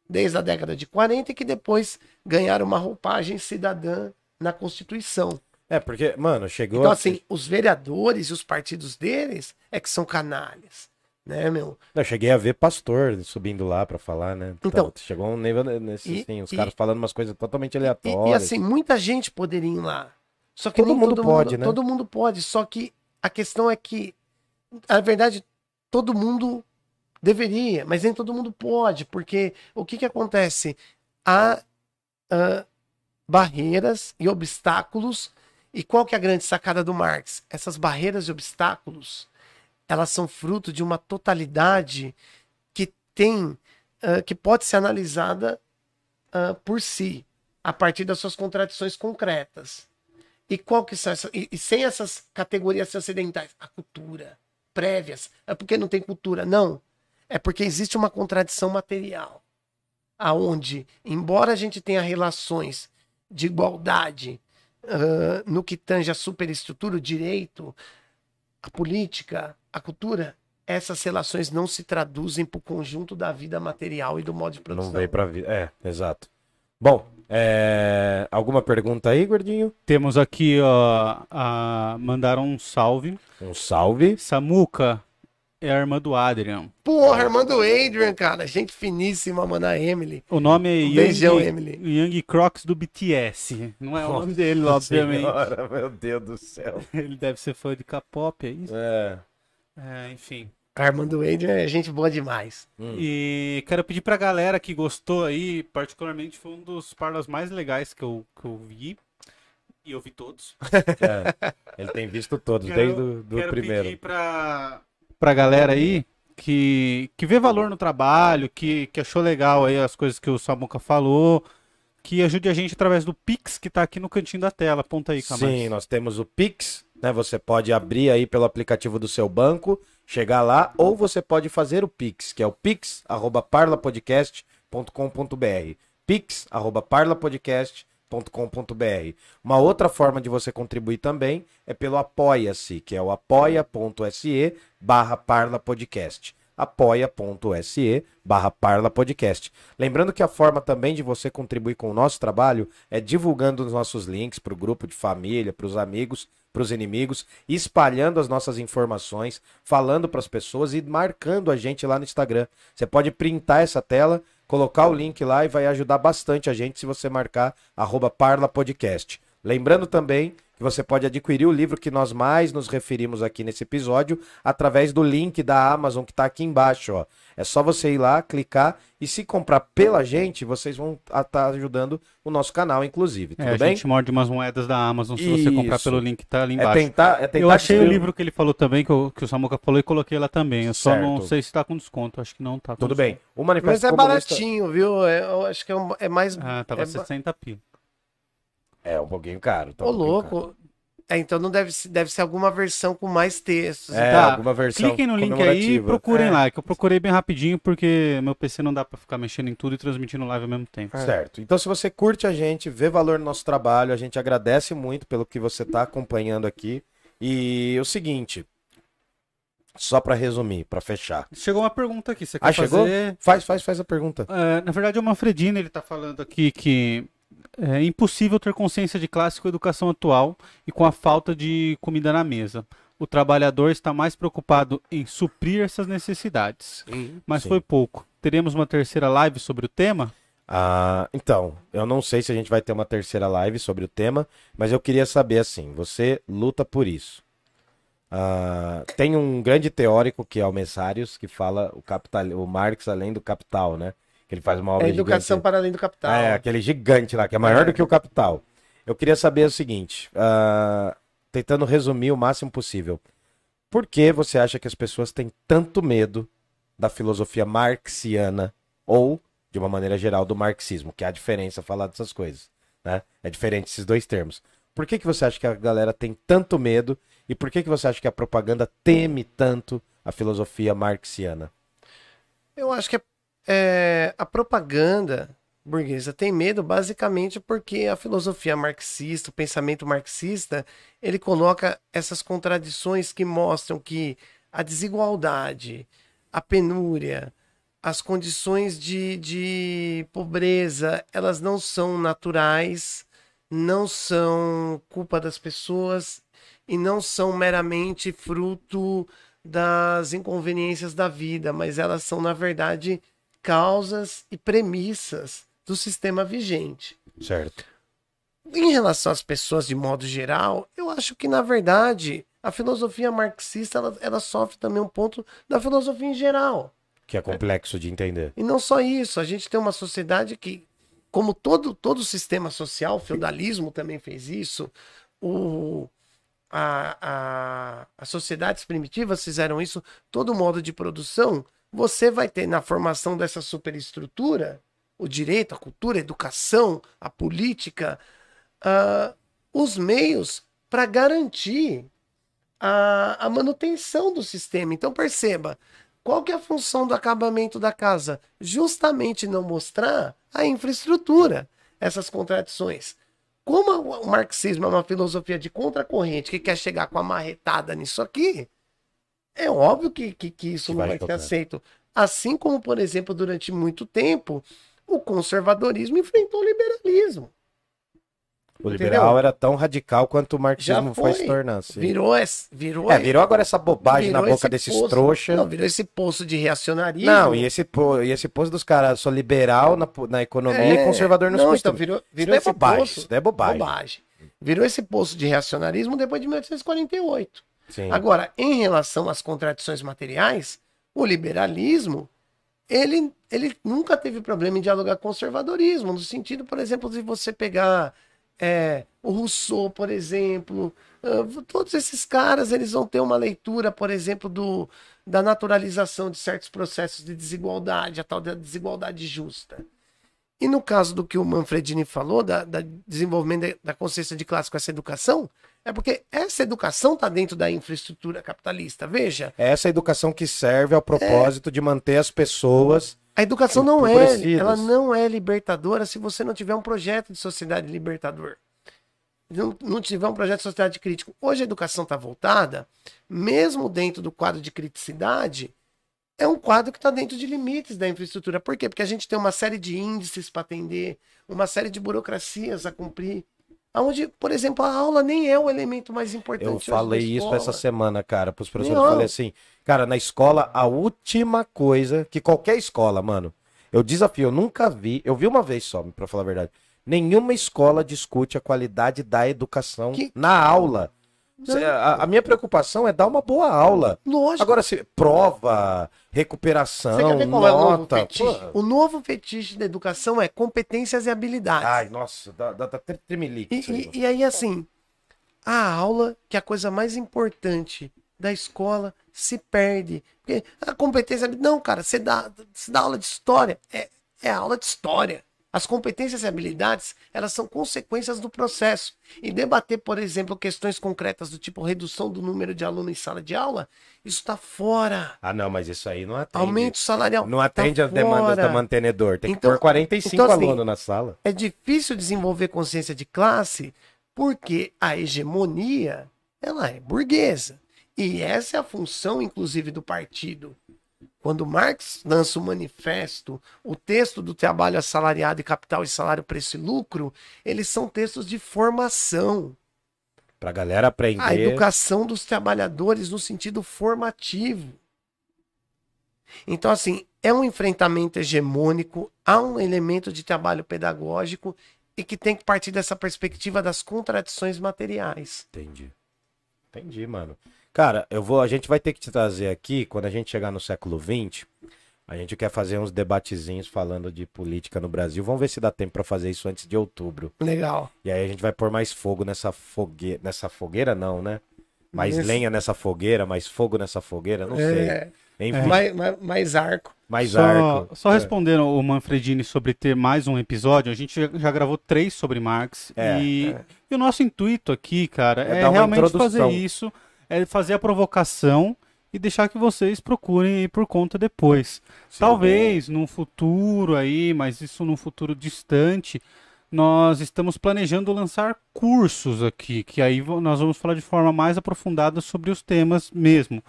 desde a década de 40 e que depois ganharam uma roupagem cidadã na Constituição. É, porque, mano, chegou. Então, assim, os vereadores e os partidos deles é que são canalhas, né, meu? Eu cheguei a ver pastor subindo lá pra falar, né? Então- chegou um nível nesse, E- assim, os e- caras falando umas coisas totalmente E, aleatórias. e, assim, muita gente poderia ir lá. Só que Todo nem mundo pode, né? Todo mundo pode, só que A questão é que, na verdade, todo mundo deveria, mas nem todo mundo pode, porque o que, que acontece? Há ah, barreiras e obstáculos. E qual que é a grande sacada do Marx? Essas barreiras e obstáculos, elas são fruto de uma totalidade que tem, ah, que pode ser analisada ah, por si, a partir das suas contradições concretas. E qual que são essas, e, e sem essas categorias ocidentais, a cultura, prévias, é porque não tem cultura, não. É porque existe uma contradição material, aonde, embora a gente tenha relações de igualdade ah, no que tange a superestrutura, o direito, a política, a cultura, essas relações não se traduzem para o conjunto da vida material e do modo de produção. Não veio pra vida. É, exato. Bom, é, alguma pergunta aí, gordinho? Temos aqui, ó, a... mandaram um salve. Um salve. Samuca é a irmã do Adrian. Porra, irmã do Adrian, cara. Gente finíssima, mano, a Emily. O nome é Um beijão, Young, Emily. Young Crocs do BTS. Não é o nome dele, obviamente. Senhora, meu Deus do céu. Ele deve ser fã de K-pop, é isso? É. É, enfim. A irmã do Adrian é gente boa demais. Hum. E quero pedir pra galera que gostou aí, particularmente foi um dos parlas mais legais que eu, que eu vi. E eu vi todos. É. Ele tem visto todos, Quero- desde o do quero primeiro. pedir pra, pra galera aí que, que vê valor no trabalho, que, que achou legal aí as coisas que o Samuca falou, que ajude a gente através do Pix que tá aqui no cantinho da tela. Aponta aí, Camargo. Sim, nós temos o Pix, né? Você pode abrir aí pelo aplicativo do seu banco, chegar lá, ou você pode fazer o Pix, que é o pix@parlapodcast.com.br. pix@parlapodcast.com.br. Uma outra forma de você contribuir também é pelo Apoia-se, que é o apoia.se barra parlapodcast apoia.se barra parlapodcast. Lembrando que a forma também de você contribuir com o nosso trabalho é divulgando os nossos links para o grupo de família, para os amigos, para os inimigos, espalhando as nossas informações, falando para as pessoas e marcando a gente lá no Instagram. Você pode printar essa tela, colocar o link lá e vai ajudar bastante a gente se você marcar arroba parlapodcast. Lembrando também você pode adquirir o livro que nós mais nos referimos aqui nesse episódio através do link da Amazon que está aqui embaixo. Ó. É só você ir lá, clicar e se comprar pela gente, vocês vão estar ajudando o nosso canal, inclusive. Tudo É, a bem? gente morde umas moedas da Amazon se você comprar Isso. pelo link que tá ali É embaixo. tentar, é tentar Eu achei o livro que ele falou também, que o, que o Samuca falou, e coloquei lá também. Eu só não Certo. sei se tá com desconto. Acho que não tá com Tudo desconto. bem. O Manifesto Mas é Comunista- baratinho, viu? É- eu acho que é, um- é mais. Ah, tava é, ba- 60 pila. É um pouquinho caro. tá Ô, um pouquinho caro. louco. É, então não deve ser, deve ser alguma versão com mais textos. É, Tá. alguma versão Cliquem no link aí e procurem É. lá, que eu procurei bem rapidinho, porque meu PC não dá pra ficar mexendo em tudo e transmitindo live ao mesmo tempo. Certo. Então, se você curte a gente, vê valor no nosso trabalho, a gente agradece muito pelo que você está acompanhando aqui. E o seguinte, só para resumir, para fechar. Chegou uma pergunta aqui, você quer Ah, chegou? fazer... Faz, faz, faz a pergunta. É, na verdade, é o Manfredini, ele tá falando aqui que é impossível ter consciência de classe com a educação atual e com a falta de comida na mesa. O trabalhador está mais preocupado em suprir essas necessidades. Mas Sim. foi pouco. Teremos uma terceira live sobre o tema? Ah, então, eu não sei se a gente vai ter uma terceira live sobre o tema, mas eu queria saber assim, você luta por isso. Ah, tem um grande teórico que é o Messarius, que fala o capital, o Marx além do capital, né? Ele faz uma obra É educação gigante. para além do capital. É, aquele gigante lá, que é maior do que o capital. Eu queria saber o seguinte, ah, tentando resumir o máximo possível. Por que você acha que as pessoas têm tanto medo da filosofia marxiana ou, de uma maneira geral, do marxismo? Que é a diferença falar dessas coisas, né? É diferente esses dois termos. Por que, que você acha que a galera tem tanto medo e por que, que você acha que a propaganda teme tanto a filosofia marxiana? Eu acho que é, é, a propaganda burguesa tem medo basicamente porque a filosofia marxista, o pensamento marxista, ele coloca essas contradições que mostram que a desigualdade, a penúria, as condições de, de pobreza, elas não são naturais, não são culpa das pessoas e não são meramente fruto das inconveniências da vida, mas elas são, na verdade, causas e premissas do sistema vigente. Certo. Em relação às pessoas de modo geral, eu acho que, na verdade, a filosofia marxista ela, ela sofre também um ponto da filosofia em geral. Que é complexo de entender. E não só isso, a gente tem uma sociedade que, como todo, todo sistema social, o feudalismo também fez isso, o, a, a, as sociedades primitivas fizeram isso, todo modo de produção, você vai ter na formação dessa superestrutura o direito, a cultura, a educação, a política, ah, os meios para garantir a, a manutenção do sistema. Então perceba, qual que é a função do acabamento da casa? Justamente não mostrar a infraestrutura, essas contradições. Como o marxismo é uma filosofia de contracorrente que quer chegar com a marretada nisso aqui, é óbvio que, que, que isso Que não vai vai ser aceito. Assim como, por exemplo, durante muito tempo, o conservadorismo enfrentou o liberalismo. O Entendeu? liberal era tão radical quanto o marxismo foi, foi. se tornar. sim. Virou, es- virou, É, virou agora essa bobagem na boca esse desses poço- trouxa. Não, virou esse poço de reacionarismo. Não, e esse, e esse posto dos caras, sou liberal na, na economia e conservador nos É, não, costumes. então virou, virou isso esse é bobagem, poço. isso é bobagem. bobagem. Virou esse poço de reacionarismo depois de 1848. Sim. Agora, em relação às contradições materiais, o liberalismo, ele, ele nunca teve problema em dialogar com o conservadorismo, no sentido, por exemplo, de você pegar é, o Rousseau, por exemplo, ah, todos esses caras, eles vão ter uma leitura, por exemplo, do, da naturalização de certos processos de desigualdade, a tal da desigualdade justa. E no caso do que o Manfredini falou, da, da desenvolvimento da, da consciência de classe com essa educação, é porque essa educação está dentro da infraestrutura capitalista. Veja, É essa educação que serve ao propósito de manter as pessoas. a educação não é, ela não é libertadora se você não tiver um projeto de sociedade libertador. Não, não tiver um projeto de sociedade crítico. Hoje a educação está voltada, mesmo dentro do quadro de criticidade, é um quadro que está dentro de limites da infraestrutura. Por quê? Porque a gente tem uma série de índices para atender, uma série de burocracias a cumprir. Onde, por exemplo, a aula nem é o elemento mais importante. Eu falei isso essa semana, cara, pros professores. Não. Eu falei assim, cara, na escola, a última coisa que qualquer escola, mano, eu desafio, eu nunca vi, eu vi uma vez só, pra falar a verdade. Nenhuma escola discute a qualidade da educação Que- na aula. A, a minha preocupação é dar uma boa aula. Lógico. Agora, se prova, recuperação, Você quer ver qual é o novo nota. fetiche? pô. O novo fetiche da educação é competências e habilidades. Ai, nossa, dá, dá, dá tre- tremelique E, e- e aí, assim, a aula, que é a coisa mais importante da escola, se perde. Porque a competência. Não, cara, você dá, você dá aula de história. É, é aula de história. As competências e habilidades, elas são consequências do processo. E debater, por exemplo, questões concretas do tipo redução do número de alunos em sala de aula, isso está fora. Ah, não, mas isso aí não atende. Aumento salarial. Não atende tá as demandas da mantenedor. Tem que Então- pôr 45 então, assim, alunos na sala. É difícil desenvolver consciência de classe porque a hegemonia ela é burguesa. E essa é a função, inclusive, do partido. Quando Marx lança o manifesto, o texto do trabalho assalariado e capital e salário, preço e lucro, eles são textos de formação. Pra galera aprender. A educação dos trabalhadores no sentido formativo. Então, assim, é um enfrentamento hegemônico, há um elemento de trabalho pedagógico e que tem que partir dessa perspectiva das contradições materiais. Entendi. Entendi, mano. Cara, eu vou, a gente vai ter que te trazer aqui, quando a gente chegar no século XX, a gente quer fazer uns debatezinhos falando de política no Brasil. Vamos ver se dá tempo pra fazer isso antes de outubro. Legal. E aí a gente vai pôr mais fogo nessa fogueira. Nessa fogueira, não, né? Mais Nesse- lenha nessa fogueira, mais fogo nessa fogueira, não É, sei. Enfim, mais, mais, mais arco. mais Só, arco. só É. respondendo o Manfredini sobre ter mais um episódio, a gente já, gravou três sobre Marx. É, e, é. e o nosso intuito aqui, cara, É é, realmente fazer isso, é fazer a provocação e deixar que vocês procurem aí por conta depois. Talvez num futuro aí, mas isso num futuro distante, nós estamos planejando lançar cursos aqui, que aí nós vamos falar de forma mais aprofundada sobre os temas mesmo.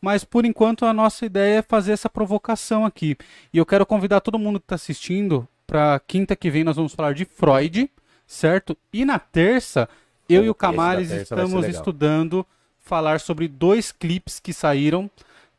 Mas por enquanto a nossa ideia é fazer essa provocação aqui. E eu quero convidar todo mundo que está assistindo para quinta que vem nós vamos falar de Freud, certo? E na terça, eu e o Camares estamos estudando falar sobre dois clipes que saíram.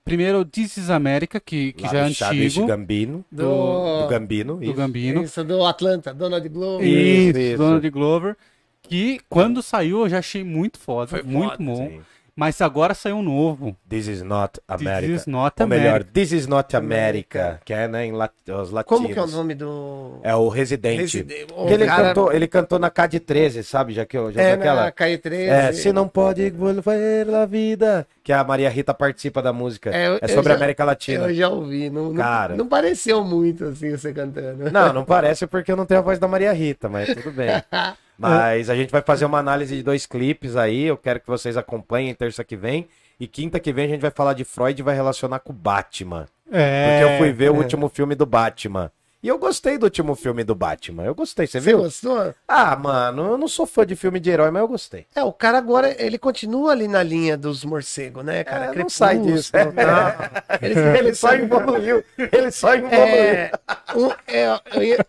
Primeiro, This is America, que, que Lá já é antigo, Gambino. Do, Do Gambino. do isso. Gambino. Isso, do Atlanta, Donald Glover. Isso, Isso, isso. Donald Glover. Que quando saiu eu já achei muito foda, Foi muito foda, bom. Sim. Mas agora saiu um novo. This is not America. This is not Ou melhor, America. This is not America, que é, né, em lat... os latinos. Como que é o nome do. É o Residente. O Porque ele, cara- cantou, ele cantou na CAD 13, sabe? Já que eu já É, daquela. na K13. É, se não pode volver a vida. Que a Maria Rita participa da música. É, eu- É, sobre a América Latina. Eu já ouvi. Não, não- Cara. não pareceu muito assim você cantando. Não, não parece porque eu não tenho a voz da Maria Rita, mas tudo bem. Mas a gente vai fazer uma análise de dois clipes aí. Eu quero que vocês acompanhem terça que vem. E quinta que vem a gente vai falar de Freud e vai relacionar com o Batman. É. Porque eu fui ver o último filme do Batman. E eu gostei do último filme do Batman. Eu gostei, você Você viu? gostou? Ah, mano, eu não sou fã de filme de herói, mas eu gostei. É, o cara agora, ele continua ali na linha dos morcegos, né, cara? É, não sai disso. tal. Ele, ele só evoluiu. Ele só evoluiu. É, um- é, eu, ia,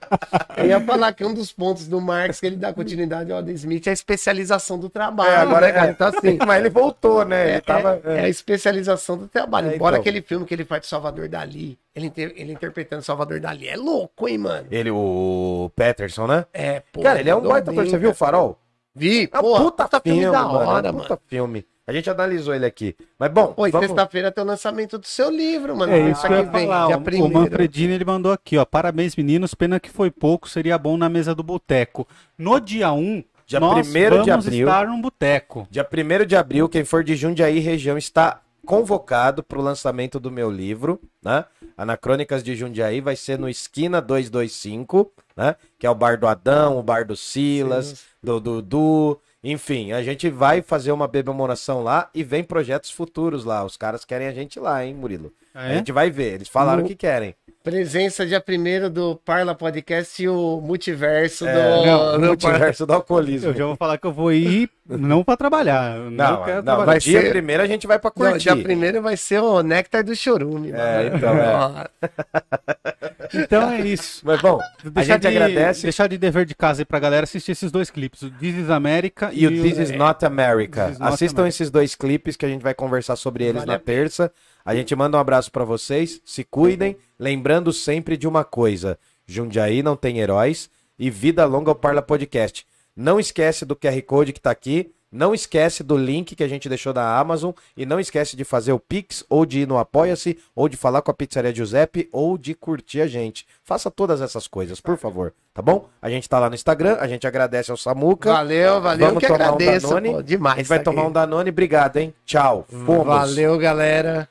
eu ia falar que um dos pontos do Marx que ele dá continuidade ao Adam Smith é a especialização do trabalho. É, agora né, cara? Então, assim, Mas ele voltou, né? é, Ele tava. é- é a especialização do trabalho. É, Embora então. aquele filme que ele faz de Salvador Dali, ele, inter- ele interpretando Salvador Dali, é louco, hein, mano? Ele, o Peterson, né? É, pô. cara, ele é um baita ator. Você viu o. Farol? Vi, É um pô, puta, filme, da mano. hora, é um mano. puta filme. A gente analisou ele aqui. Mas bom, Pô, vamos... sexta-feira tem o lançamento do seu livro, mano. É isso que eu ia falar. dia O, o. Manfredini ele mandou aqui, ó. Parabéns, meninos. Pena que foi pouco, seria bom na mesa do boteco. No dia 1, Dia nós 1º de vamos abril. estar num boteco. Dia 1 de abril, quem for de Jundiaí região está convocado para o lançamento do meu livro, né? Anacrônicas de Jundiaí vai ser no Esquina 225, né? Que é o bar do Adão, o bar do Silas, do Dudu, enfim, a gente vai fazer uma bebemoração lá e vem projetos futuros lá. Os caras querem a gente lá, hein, Murilo? Ah, A é? gente vai ver, eles falaram No- que querem. Presença dia primeiro do Parla Podcast e o multiverso É, do, não, do o multiverso do alcoolismo. Eu já vou falar que eu vou ir não pra trabalhar. eu Não, Não, quero não, trabalhar. vai dia ser- primeiro a gente vai pra Não, curtir. dia primeiro vai ser o Néctar do Chorume. É, mano. então, é. Então é isso. Mas bom, a Deixar gente de, agradece. Deixar de dever de casa aí pra galera assistir esses dois clipes. O This is America E o This is Not America. This is Not Assistam America. esses dois clipes que a gente vai conversar sobre eles Vale na a terça. A gente manda um abraço pra vocês, se cuidem, lembrando sempre de uma coisa: Jundiaí não tem heróis e vida longa ao Parla Podcast. Não esquece do QR Code que tá aqui, não esquece do link que a gente deixou da Amazon e não esquece de fazer o Pix ou de ir no Apoia-se ou de falar com a Pizzaria Giuseppe ou de curtir a gente. Faça todas essas coisas, por favor, tá bom? A gente tá lá no Instagram, a gente agradece ao Samuca. Valeu, valeu. Vamos que tomar um agradeço. Danone. pô, demais. A gente vai tá tomar aqui. um Danone. Obrigado, hein? Tchau. Fomos. Valeu, galera.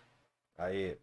Aí.